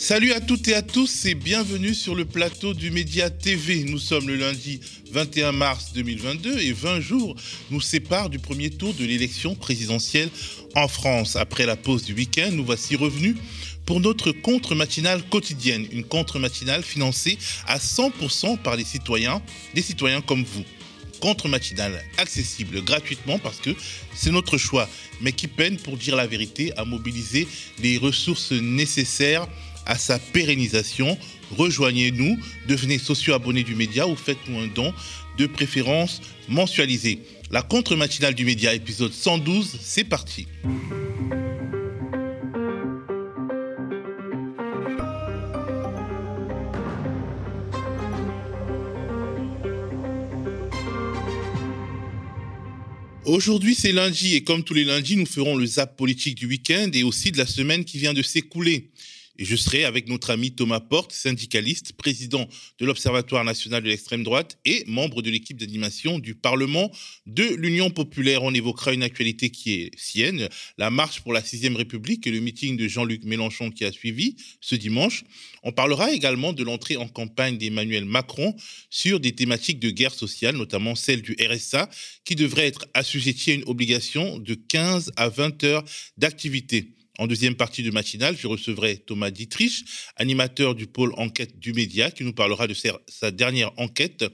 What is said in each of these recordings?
Salut à toutes et à tous et bienvenue sur le plateau du Média TV. Nous sommes le lundi 21 mars 2022 et 20 jours nous séparent du premier tour de l'élection présidentielle en France. Après la pause du week-end, nous voici revenus pour notre contre-matinale quotidienne, une contre-matinale financée à 100% par les citoyens, des citoyens comme vous contre-matinale accessible gratuitement parce que c'est notre choix, mais qui peine, pour dire la vérité, à mobiliser les ressources nécessaires à sa pérennisation. Rejoignez-nous, devenez socio-abonné du média ou faites-nous un don de préférence mensualisé. La contre-matinale du média, épisode 112, c'est parti. Aujourd'hui, c'est lundi et comme tous les lundis, nous ferons le zap politique du week-end et aussi de la semaine qui vient de s'écouler. Et je serai avec notre ami Thomas Porte, syndicaliste, président de l'Observatoire national de l'extrême droite et membre de l'équipe d'animation du Parlement de l'Union populaire. On évoquera une actualité qui est sienne, la marche pour la sixième République et le meeting de Jean-Luc Mélenchon qui a suivi ce dimanche. On parlera également de l'entrée en campagne d'Emmanuel Macron sur des thématiques de guerre sociale, notamment celle du RSA, qui devrait être assujettie à une obligation de 15 à 20 heures d'activité. En deuxième partie de matinale, je recevrai Thomas Dietrich, animateur du pôle enquête du média, qui nous parlera de sa dernière enquête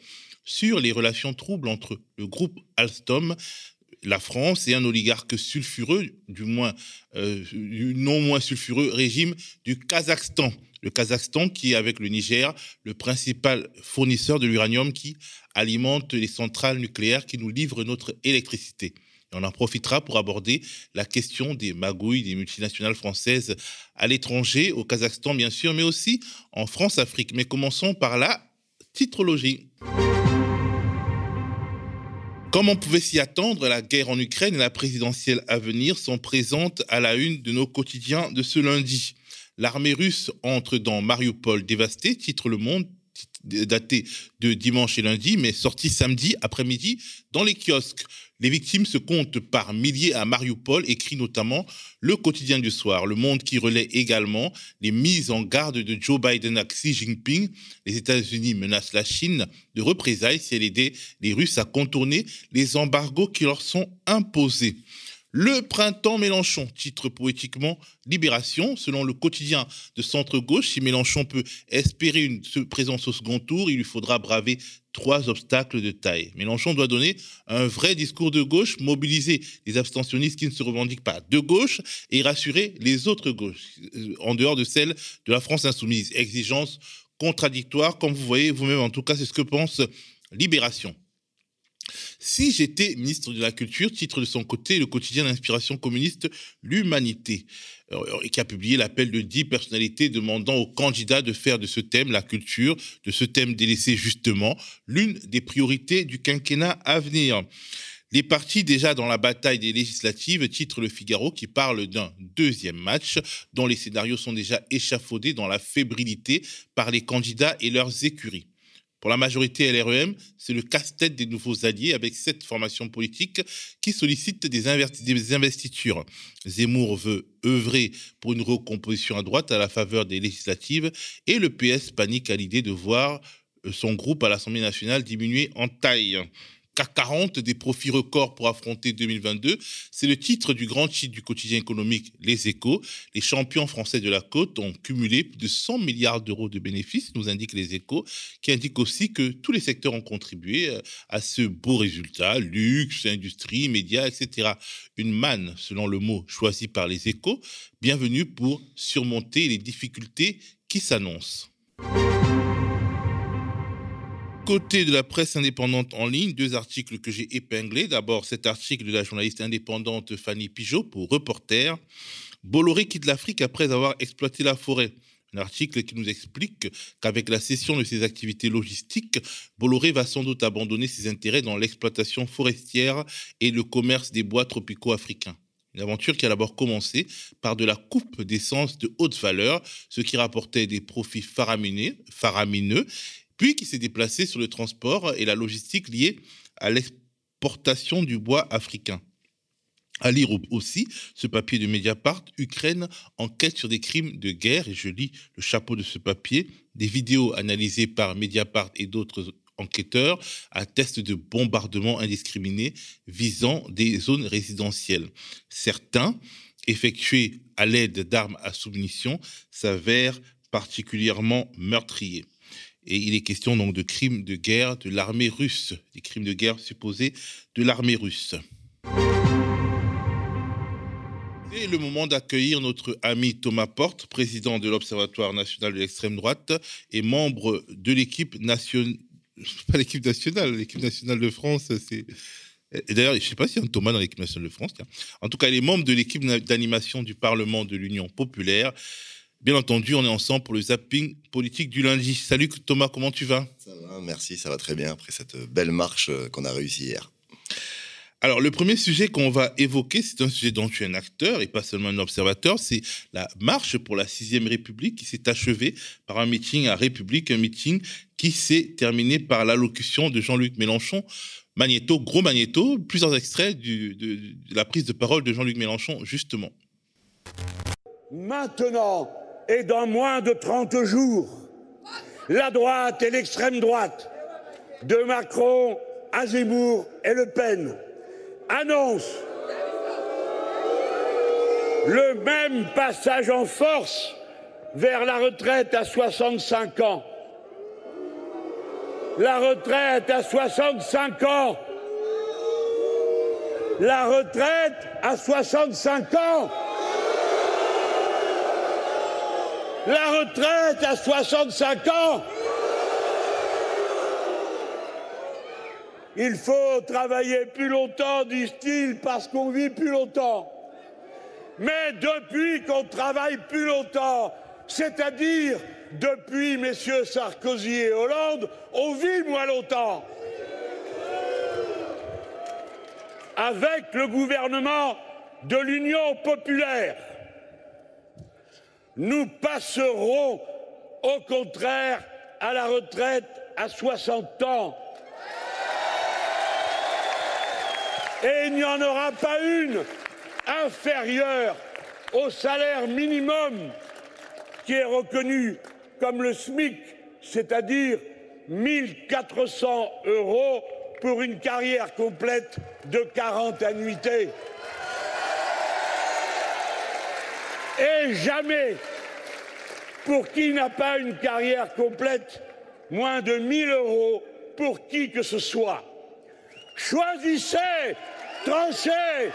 sur les relations troubles entre le groupe Alstom, la France et un oligarque sulfureux, du moins euh, non moins sulfureux régime du Kazakhstan. Le Kazakhstan qui est avec le Niger le principal fournisseur de l'uranium qui alimente les centrales nucléaires qui nous livrent notre électricité on en profitera pour aborder la question des magouilles des multinationales françaises à l'étranger, au Kazakhstan bien sûr, mais aussi en France-Afrique. Mais commençons par la titrologie. Comme on pouvait s'y attendre, la guerre en Ukraine et la présidentielle à venir sont présentes à la une de nos quotidiens de ce lundi? L'armée russe entre dans Mariupol dévasté, titre Le Monde, daté de dimanche et lundi, mais sorti samedi après-midi dans les kiosques. Les victimes se comptent par milliers à Mariupol, écrit notamment le quotidien du soir. Le Monde qui relaie également les mises en garde de Joe Biden à Xi Jinping. Les États-Unis menacent la Chine de représailles si elle aidait les Russes à contourner les embargos qui leur sont imposés. Le printemps Mélenchon, titre poétiquement Libération. Selon le quotidien de centre-gauche, si Mélenchon peut espérer une présence au second tour, il lui faudra braver trois obstacles de taille. Mélenchon doit donner un vrai discours de gauche, mobiliser les abstentionnistes qui ne se revendiquent pas de gauche et rassurer les autres gauches, euh, en dehors de celle de la France insoumise. Exigence contradictoire, comme vous voyez vous-même, en tout cas, c'est ce que pense Libération. Si j'étais ministre de la Culture, titre de son côté le quotidien d'inspiration communiste L'Humanité, euh, qui a publié l'appel de dix personnalités demandant aux candidats de faire de ce thème, la culture, de ce thème délaissé justement, l'une des priorités du quinquennat à venir. Les partis déjà dans la bataille des législatives, titre Le Figaro, qui parle d'un deuxième match dont les scénarios sont déjà échafaudés dans la fébrilité par les candidats et leurs écuries. Pour la majorité LREM, c'est le casse-tête des nouveaux alliés avec cette formation politique qui sollicite des, investitures. Zemmour veut œuvrer pour une recomposition à droite à la faveur des législatives et le PS panique à l'idée de voir son groupe à l'Assemblée nationale diminuer en taille. CAC 40 des profits records pour affronter 2022. C'est le titre du grand titre du quotidien économique Les Échos. Les champions français de la côte ont cumulé plus de 100 milliards d'euros de bénéfices, nous indique Les Échos, qui indique aussi que tous les secteurs ont contribué euh, à ce beau résultat, luxe, industrie, médias, etc. Une manne, selon le mot choisi par Les Échos. Bienvenue pour surmonter les difficultés qui s'annoncent côté de la presse indépendante en ligne, deux articles que j'ai épinglés. D'abord, cet article de la journaliste indépendante Fanny Pigeot pour Reporter. Bolloré quitte l'Afrique après avoir exploité la forêt. Un article qui nous explique qu'avec la cession de ses activités logistiques, Bolloré va sans doute abandonner ses intérêts dans l'exploitation forestière et le commerce des bois tropicaux africains. Une aventure qui a d'abord commencé par de la coupe d'essence de haute valeur, ce qui rapportait des profits faramineux puis qui s'est déplacé sur le transport et la logistique liée à l'exportation du bois africain. À lire aussi ce papier de Mediapart, Ukraine enquête sur des crimes de guerre, et je lis le chapeau de ce papier, des vidéos analysées par Mediapart et d'autres enquêteurs attestent de bombardements indiscriminés visant des zones résidentielles. Certains, effectués à l'aide d'armes à submission, s'avèrent particulièrement meurtriers. Et il est question donc de crimes de guerre de l'armée russe, des crimes de guerre supposés de l'armée russe. C'est le moment d'accueillir notre ami Thomas Porte, président de l'Observatoire national de l'extrême droite et membre de l'équipe nationale, pas l'équipe nationale, l'équipe nationale de France. D'ailleurs, je ne sais pas s'il y a un Thomas dans l'équipe nationale de France. En tout cas, il est membre de l'équipe d'animation du Parlement de l'Union populaire. Bien entendu, on est ensemble pour le zapping politique du lundi. Salut Thomas, comment tu vas? Ça va, merci, ça va très bien après cette belle marche euh, qu'on a réussi hier. Alors, le premier sujet qu'on va évoquer, c'est un sujet dont tu es un acteur et pas seulement un observateur, c'est la marche pour la sixième République qui s'est achevée par un meeting à République, un meeting qui s'est terminé par l'allocution de Jean-Luc Mélenchon. Magnéto, gros Magnéto, plusieurs extraits de, de la prise de parole de Jean-Luc Mélenchon, justement. Maintenant, et dans moins de 30 jours, la droite et l'extrême droite, de Macron à et Le Pen, annoncent le même passage en force vers la retraite à 65 ans. La retraite à 65 ans. La retraite à 65 ans. La retraite à 65 ans. Il faut travailler plus longtemps, disent-ils, parce qu'on vit plus longtemps. Mais depuis qu'on travaille plus longtemps, c'est-à-dire depuis messieurs Sarkozy et Hollande, on vit moins longtemps. Avec le gouvernement de l'Union populaire, nous passerons au contraire à la retraite à 60 ans. Et il n'y en aura pas une inférieure au salaire minimum qui est reconnu comme le SMIC, c'est-à-dire 1400 euros pour une carrière complète de 40 annuités. Et jamais, pour qui n'a pas une carrière complète, moins de 1000 euros pour qui que ce soit. Choisissez, tranchez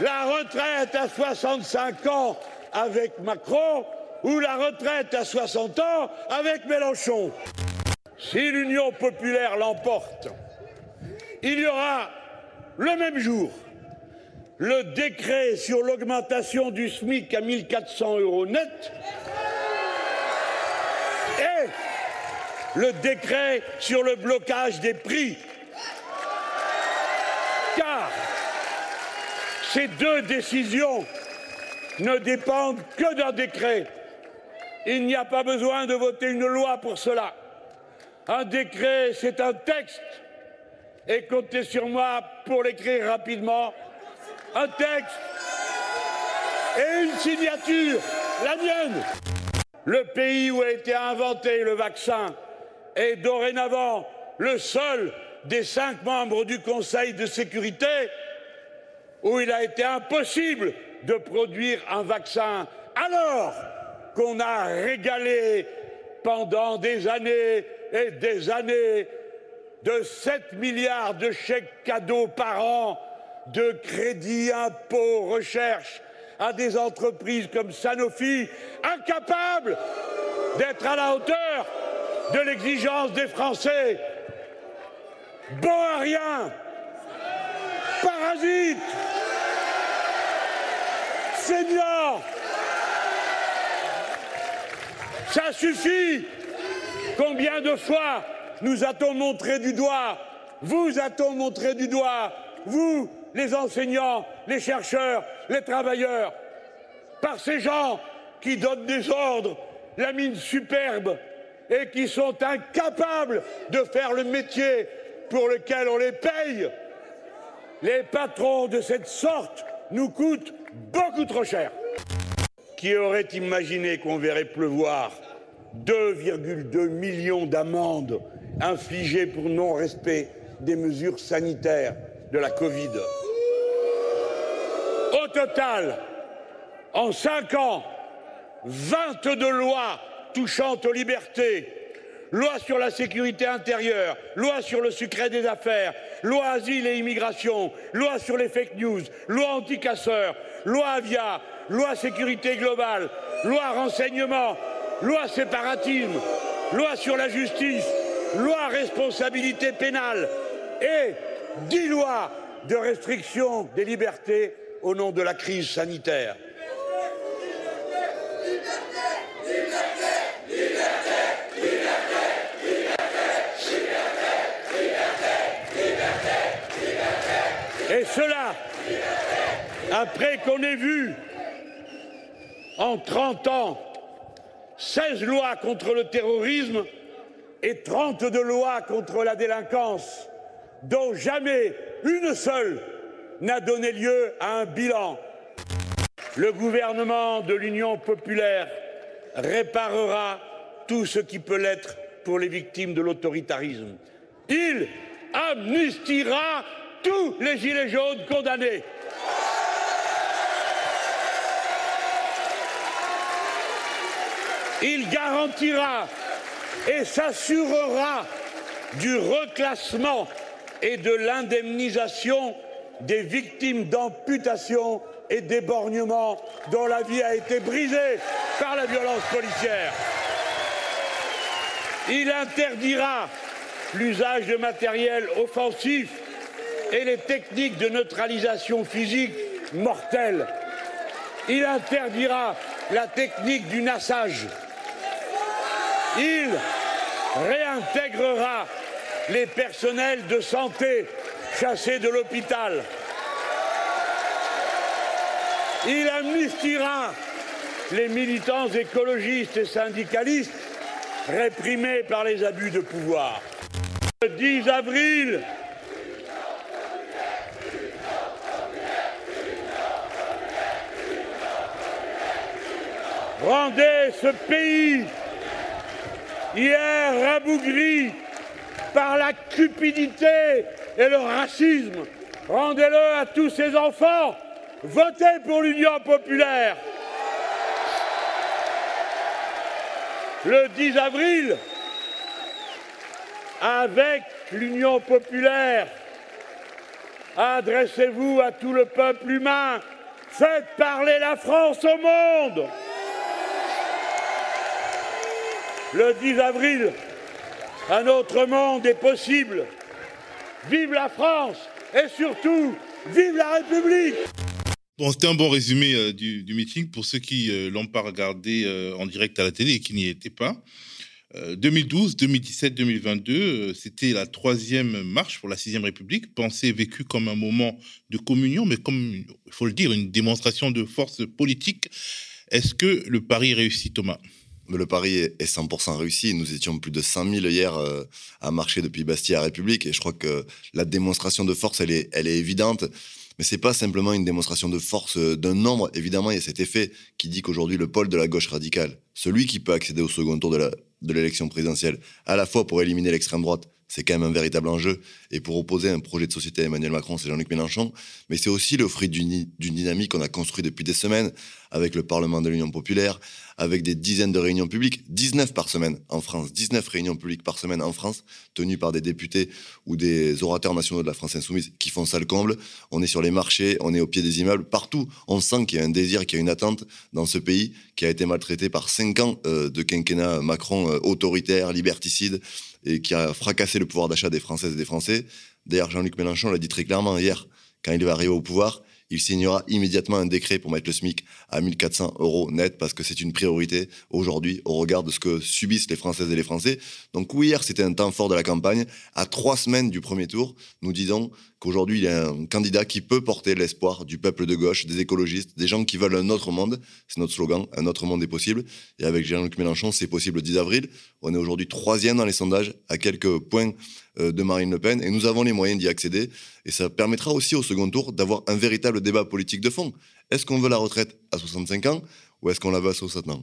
la retraite à 65 ans avec Macron ou la retraite à 60 ans avec Mélenchon. Si l'Union populaire l'emporte, il y aura le même jour le décret sur l'augmentation du SMIC à 1400 euros net et le décret sur le blocage des prix. Car ces deux décisions ne dépendent que d'un décret. Il n'y a pas besoin de voter une loi pour cela. Un décret, c'est un texte. Et comptez sur moi pour l'écrire rapidement un texte et une signature, la mienne. Le pays où a été inventé le vaccin est dorénavant le seul des cinq membres du Conseil de sécurité où il a été impossible de produire un vaccin alors qu'on a régalé pendant des années et des années de 7 milliards de chèques cadeaux par an de crédit impôt recherche à des entreprises comme Sanofi, incapables d'être à la hauteur de l'exigence des Français. Bon à rien, parasite, senior. Ça suffit. Combien de fois nous a-t-on montré du doigt Vous a-t-on montré du doigt Vous, les enseignants, les chercheurs, les travailleurs, par ces gens qui donnent des ordres, la mine superbe, et qui sont incapables de faire le métier pour lequel on les paye. Les patrons de cette sorte nous coûtent beaucoup trop cher. Qui aurait imaginé qu'on verrait pleuvoir 2,2 millions d'amendes infligées pour non-respect des mesures sanitaires de la Covid? Au total, en cinq ans, 22 lois touchant aux libertés, loi sur la sécurité intérieure, loi sur le secret des affaires, loi asile et immigration, loi sur les fake news, loi anti-casseurs, loi avia, loi sécurité globale, loi renseignement, loi séparatisme, loi sur la justice, loi responsabilité pénale et dix lois de restriction des libertés au nom de la crise sanitaire. Et cela, après qu'on ait vu en 30 ans 16 lois contre le terrorisme et 32 lois contre la délinquance, dont jamais une seule n'a donné lieu à un bilan. Le gouvernement de l'Union populaire réparera tout ce qui peut l'être pour les victimes de l'autoritarisme. Il amnistiera tous les gilets jaunes condamnés. Il garantira et s'assurera du reclassement et de l'indemnisation des victimes d'amputation et d'éborgnement dont la vie a été brisée par la violence policière. Il interdira l'usage de matériel offensif et les techniques de neutralisation physique mortelles. Il interdira la technique du nassage. Il réintégrera les personnels de santé chassés de l'hôpital. Il amnistiera les militants écologistes et syndicalistes réprimés par les abus de pouvoir. Le 10 avril, rendez ce pays hier rabougri par la cupidité et le racisme. Rendez-le à tous ces enfants. Votez pour l'Union populaire. Le 10 avril, avec l'Union populaire, adressez-vous à tout le peuple humain. Faites parler la France au monde. Le 10 avril, un autre monde est possible. Vive la France et surtout, vive la République Bon, c'était un bon résumé euh, du, meeting pour ceux qui euh, l'ont pas regardé euh, en direct à la télé et qui n'y étaient pas. 2012, 2017, 2022, c'était la troisième marche pour la sixième République, pensée vécue comme un moment de communion, mais comme, il faut le dire, une démonstration de force politique. Est-ce que le pari réussit, Thomas? Le pari est 100% réussi. Nous étions plus de 5000 hier euh, à marcher depuis Bastille à République. Et je crois que la démonstration de force, elle est, elle est évidente. Mais c'est pas simplement une démonstration de force euh, d'un nombre. Évidemment, il y a cet effet qui dit qu'aujourd'hui, le pôle de la gauche radicale, celui qui peut accéder au second tour de l'élection présidentielle, à la fois pour éliminer l'extrême droite, c'est quand même un véritable enjeu. Et pour opposer un projet de société à Emmanuel Macron, c'est Jean-Luc Mélenchon. Mais c'est aussi le fruit d'une dynamique qu'on a construite depuis des semaines avec le Parlement de l'Union populaire, avec des dizaines de réunions publiques, 19 par semaine en France, 19 réunions publiques par semaine en France, tenues par des députés ou des orateurs nationaux de la France insoumise qui font ça le comble. On est sur les marchés, on est au pied des immeubles, partout. On sent qu'il y a un désir, qu'il y a une attente dans ce pays qui a été maltraité par cinq ans euh, de quinquennat Macron euh, autoritaire, liberticide, et qui a fracassé le pouvoir d'achat des Françaises et des Français. D'ailleurs, Jean-Luc Mélenchon l'a dit très clairement hier, quand il va arriver au pouvoir, il signera immédiatement un décret pour mettre le SMIC à 1400 euros net parce que c'est une priorité aujourd'hui au regard de ce que subissent les Françaises et les Français. Donc oui, hier, c'était un temps fort de la campagne. À trois semaines du premier tour, nous disons qu'aujourd'hui, il y a un candidat qui peut porter l'espoir du peuple de gauche, des écologistes, des gens qui veulent un autre monde. C'est notre slogan, un autre monde est possible. Et avec Jean-Luc Mélenchon, c'est possible le 10 avril. On est aujourd'hui troisième dans les sondages, à quelques points de Marine Le Pen, et nous avons les moyens d'y accéder. Et ça permettra aussi au second tour d'avoir un véritable débat politique de fond. Est-ce qu'on veut la retraite à 65 ans ou est-ce qu'on la veut à 60 ans?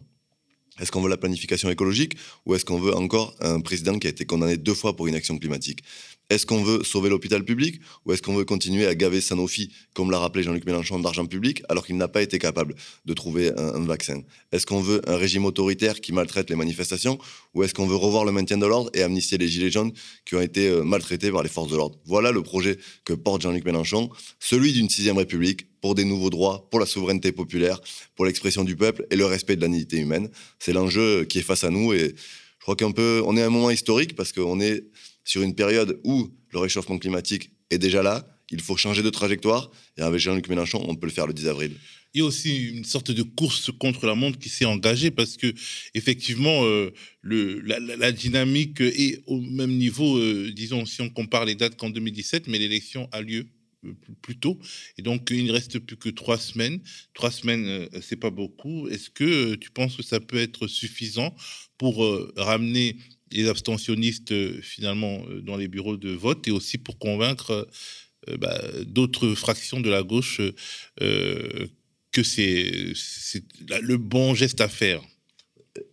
Est-ce qu'on veut la planification écologique ou est-ce qu'on veut encore un président qui a été condamné deux fois pour inaction climatique? Est-ce qu'on veut sauver l'hôpital public ou est-ce qu'on veut continuer à gaver Sanofi, comme l'a rappelé Jean-Luc Mélenchon, d'argent public, alors qu'il n'a pas été capable de trouver un, vaccin? Est-ce qu'on veut un régime autoritaire qui maltraite les manifestations ou est-ce qu'on veut revoir le maintien de l'ordre et amnistier les gilets jaunes qui ont été euh, maltraités par les forces de l'ordre? Voilà le projet que porte Jean-Luc Mélenchon, celui d'une sixième république pour des nouveaux droits, pour la souveraineté populaire, pour l'expression du peuple et le respect de la dignité humaine. C'est l'enjeu qui est face à nous et je crois qu'on on est à un moment historique parce qu'on est sur une période où le réchauffement climatique est déjà là, il faut changer de trajectoire. Et avec Jean-Luc Mélenchon, on peut le faire le 10 avril. Il y a aussi une sorte de course contre la montre qui s'est engagée parce que effectivement euh, la, dynamique est au même niveau, euh, disons si on compare les dates qu'en 2017, mais l'élection a lieu euh, plus tôt et donc il ne reste plus que trois semaines. Trois semaines, c'est pas beaucoup. Est-ce que tu penses que ça peut être suffisant pour ramener les abstentionnistes euh, finalement euh, dans les bureaux de vote et aussi pour convaincre euh, bah, d'autres fractions de la gauche que c'est le bon geste à faire.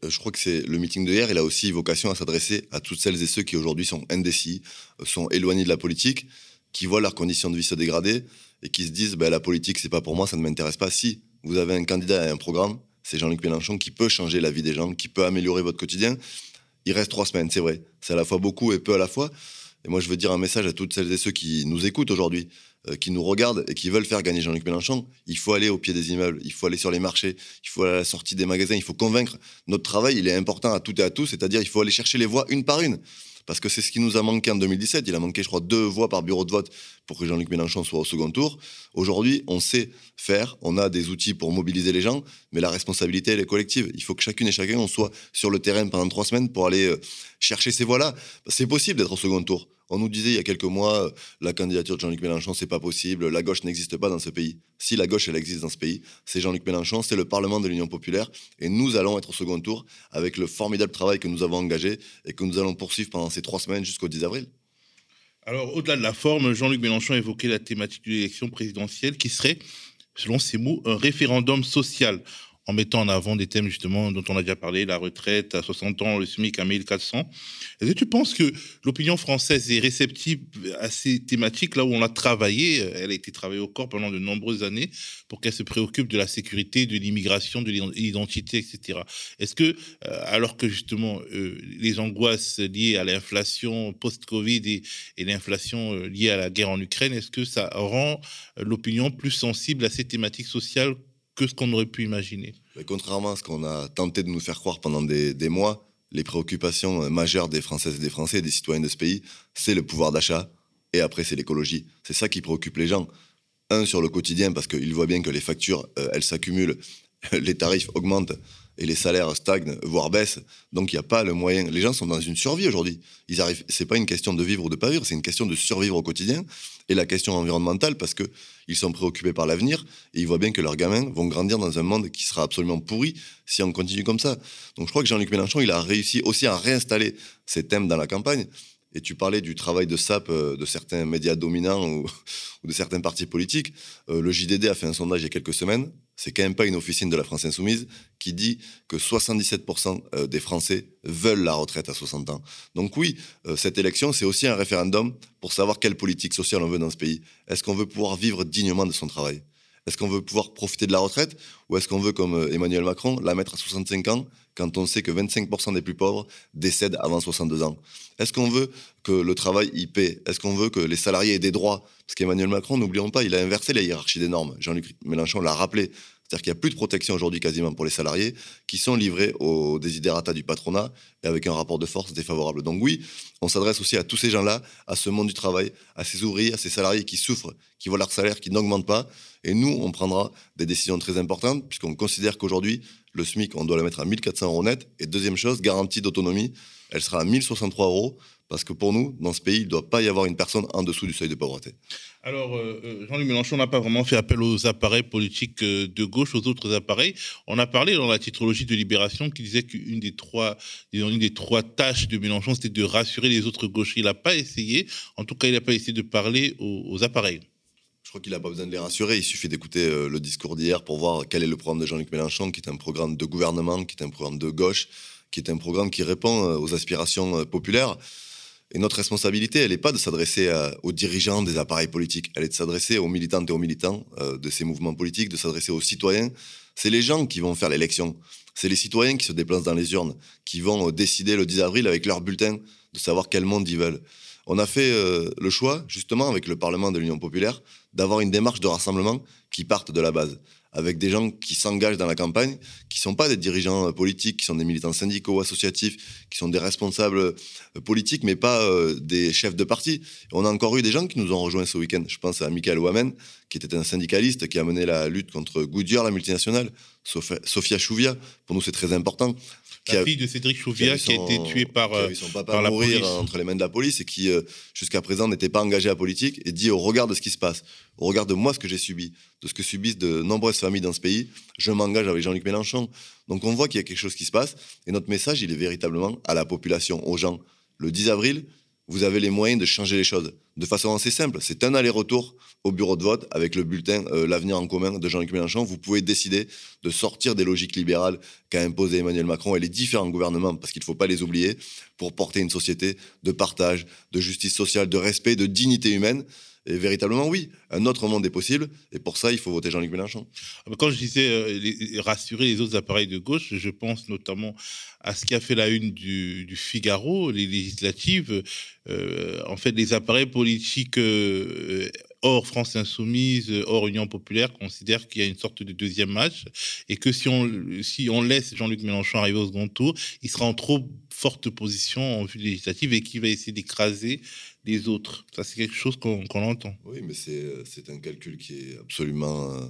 Je crois que c'est le meeting de hier, il a aussi vocation à s'adresser à toutes celles et ceux qui aujourd'hui sont indécis, sont éloignés de la politique, qui voient leurs conditions de vie se dégrader et qui se disent bah, la politique c'est pas pour moi, ça ne m'intéresse pas. Si vous avez un candidat et un programme, c'est Jean-Luc Mélenchon qui peut changer la vie des gens, qui peut améliorer votre quotidien. Il reste trois semaines, c'est vrai. C'est à la fois beaucoup et peu à la fois. Et moi, je veux dire un message à toutes celles et ceux qui nous écoutent aujourd'hui, euh, qui nous regardent et qui veulent faire gagner Jean-Luc Mélenchon. Il faut aller au pied des immeubles, il faut aller sur les marchés, il faut aller à la sortie des magasins, il faut convaincre. Notre travail, il est important à toutes et à tous, c'est-à-dire il faut aller chercher les voix une par une parce que c'est ce qui nous a manqué en 2017. Il a manqué, je crois, deux voix par bureau de vote pour que Jean-Luc Mélenchon soit au second tour. Aujourd'hui, on sait faire, on a des outils pour mobiliser les gens, mais la responsabilité, elle est collective. Il faut que chacune et chacun, on soit sur le terrain pendant trois semaines pour aller euh, chercher ces voix-là. C'est possible d'être au second tour. On nous disait il y a quelques mois, euh, la candidature de Jean-Luc Mélenchon, c'est pas possible, la gauche n'existe pas dans ce pays. Si la gauche, elle existe dans ce pays, c'est Jean-Luc Mélenchon, c'est le Parlement de l'Union populaire, et nous allons être au second tour avec le formidable travail que nous avons engagé et que nous allons poursuivre pendant ces trois semaines jusqu'au 10 avril. Alors, au-delà de la forme, Jean-Luc Mélenchon a évoqué la thématique de l'élection présidentielle qui serait, selon ses mots, un référendum social en mettant en avant des thèmes justement dont on a déjà parlé, la retraite à 60 ans, le SMIC à 1400. Est-ce que tu penses que l'opinion française est réceptive à ces thématiques là où on a travaillé Elle a été travaillée au corps pendant de nombreuses années pour qu'elle se préoccupe de la sécurité, de l'immigration, de l'identité, etc. Est-ce que, euh, alors que justement euh, les angoisses liées à l'inflation post-Covid et, et l'inflation euh, liée à la guerre en Ukraine, est-ce que ça rend l'opinion plus sensible à ces thématiques sociales que ce qu'on aurait pu imaginer. contrairement à ce qu'on a tenté de nous faire croire pendant des, mois, les préoccupations euh, majeures des Françaises et des Français, des citoyens de ce pays, c'est le pouvoir d'achat et après c'est l'écologie. C'est ça qui préoccupe les gens. Un, sur le quotidien, parce qu'ils voient bien que les factures, euh, elles s'accumulent, les tarifs augmentent et les salaires stagnent, voire baissent. Donc il n'y a pas le moyen. Les gens sont dans une survie aujourd'hui. Ils arrivent. C'est pas une question de vivre ou de pas vivre, c'est une question de survivre au quotidien. Et la question environnementale, parce que ils sont préoccupés par l'avenir et ils voient bien que leurs gamins vont grandir dans un monde qui sera absolument pourri si on continue comme ça. Donc je crois que Jean-Luc Mélenchon, il a réussi aussi à réinstaller ces thèmes dans la campagne. Et tu parlais du travail de SAP euh, de certains médias dominants ou, de certains partis politiques. Euh, le JDD a fait un sondage il y a quelques semaines. C'est quand même pas une officine de la France Insoumise qui dit que 77% euh, des Français veulent la retraite à 60 ans. Donc oui, cette élection, c'est aussi un référendum pour savoir quelle politique sociale on veut dans ce pays. Est-ce qu'on veut pouvoir vivre dignement de son travail? Est-ce qu'on veut pouvoir profiter de la retraite? Ou est-ce qu'on veut, comme euh, Emmanuel Macron, la mettre à 65 ans quand on sait que 25% des plus pauvres décèdent avant 62 ans Est-ce qu'on veut que le travail y paie? Est-ce qu'on veut que les salariés aient des droits? Parce qu'Emmanuel Macron, n'oublions pas, il a inversé la hiérarchie des normes. Jean-Luc Mélenchon l'a rappelé. C'est-à-dire qu'il n'y a plus de protection aujourd'hui quasiment pour les salariés qui sont livrés aux désidératas du patronat et avec un rapport de force défavorable. Donc oui, on s'adresse aussi à tous ces gens-là, à ce monde du travail, à ces ouvriers, à ces salariés qui souffrent, qui voient leur salaire qui n'augmente pas. Et nous, on prendra des décisions très importantes puisqu'on considère qu'aujourd'hui, le SMIC, on doit le mettre à 1400 euros net. Et deuxième chose, garantie d'autonomie, elle sera à 1063 euros Parce que pour nous, dans ce pays, il ne doit pas y avoir une personne en dessous du seuil de pauvreté. Alors, euh, euh, Jean-Luc Mélenchon n'a pas vraiment fait appel aux appareils politiques euh, de gauche, aux autres appareils. On a parlé dans la titrologie de Libération qui disait qu'une des trois, une des trois tâches de Mélenchon, c'était de rassurer les autres gauches. Il n'a pas essayé, en tout cas, il n'a pas essayé de parler aux, appareils. Je crois qu'il n'a pas besoin de les rassurer. Il suffit d'écouter le discours d'hier pour voir quel est le programme de Jean-Luc Mélenchon, qui est un programme de gouvernement, qui est un programme de gauche, qui est un programme qui répond aux aspirations populaires. Et notre responsabilité, elle n'est pas de s'adresser aux dirigeants des appareils politiques, elle est de s'adresser aux militantes et aux militants euh, de ces mouvements politiques, de s'adresser aux citoyens. C'est les gens qui vont faire l'élection. C'est les citoyens qui se déplacent dans les urnes, qui vont euh, décider le 10 avril avec leur bulletin de savoir quel monde ils veulent. On a fait euh, le choix, justement, avec le Parlement de l'Union populaire, d'avoir une démarche de rassemblement qui parte de la base avec des gens qui s'engagent dans la campagne, qui sont pas des dirigeants euh, politiques, qui sont des militants syndicaux, associatifs, qui sont des responsables euh, politiques, mais pas euh, des chefs de parti. On a encore eu des gens qui nous ont rejoints ce week-end. Je pense à Michael Ouamen, qui était un syndicaliste, qui a mené la lutte contre Goodyear, la multinationale, Sofia Chouvia. Pour nous, c'est très important la fille de Cédric Chouviat qui, a été tué par, qui son papa la mourir police. entre les mains de la police et qui, euh, jusqu'à présent, n'était pas engagé à politique et dit au regard de ce qui se passe, au regard de moi, ce que j'ai subi, de ce que subissent de nombreuses familles dans ce pays, je m'engage avec Jean-Luc Mélenchon. Donc on voit qu'il y a quelque chose qui se passe et notre message, il est véritablement à la population, aux gens. Le 10 avril, vous avez les moyens de changer les choses de façon assez simple. C'est un aller-retour au bureau de vote avec le bulletin euh, L'avenir en commun de Jean-Luc Mélenchon. Vous pouvez décider de sortir des logiques libérales qu'a imposé Emmanuel Macron et les différents gouvernements, parce qu'il ne faut pas les oublier, pour porter une société de partage, de justice sociale, de respect, de dignité humaine. Et véritablement, oui, un autre monde est possible. Et pour ça, il faut voter Jean-Luc Mélenchon. Ah, quand je disais euh, rassurer les autres appareils de gauche, je pense notamment à ce qui a fait la une du, Figaro, les législatives. Euh, en fait, les appareils politiques euh, hors France Insoumise, hors Union Populaire, considèrent qu'il y a une sorte de deuxième match et que si on, si on laisse Jean-Luc Mélenchon arriver au second tour, il sera en trop forte position en vue législative et qu'il va essayer d'écraser les autres. Ça, c'est quelque chose qu'on entend. Oui, mais c'est un calcul qui est absolument euh,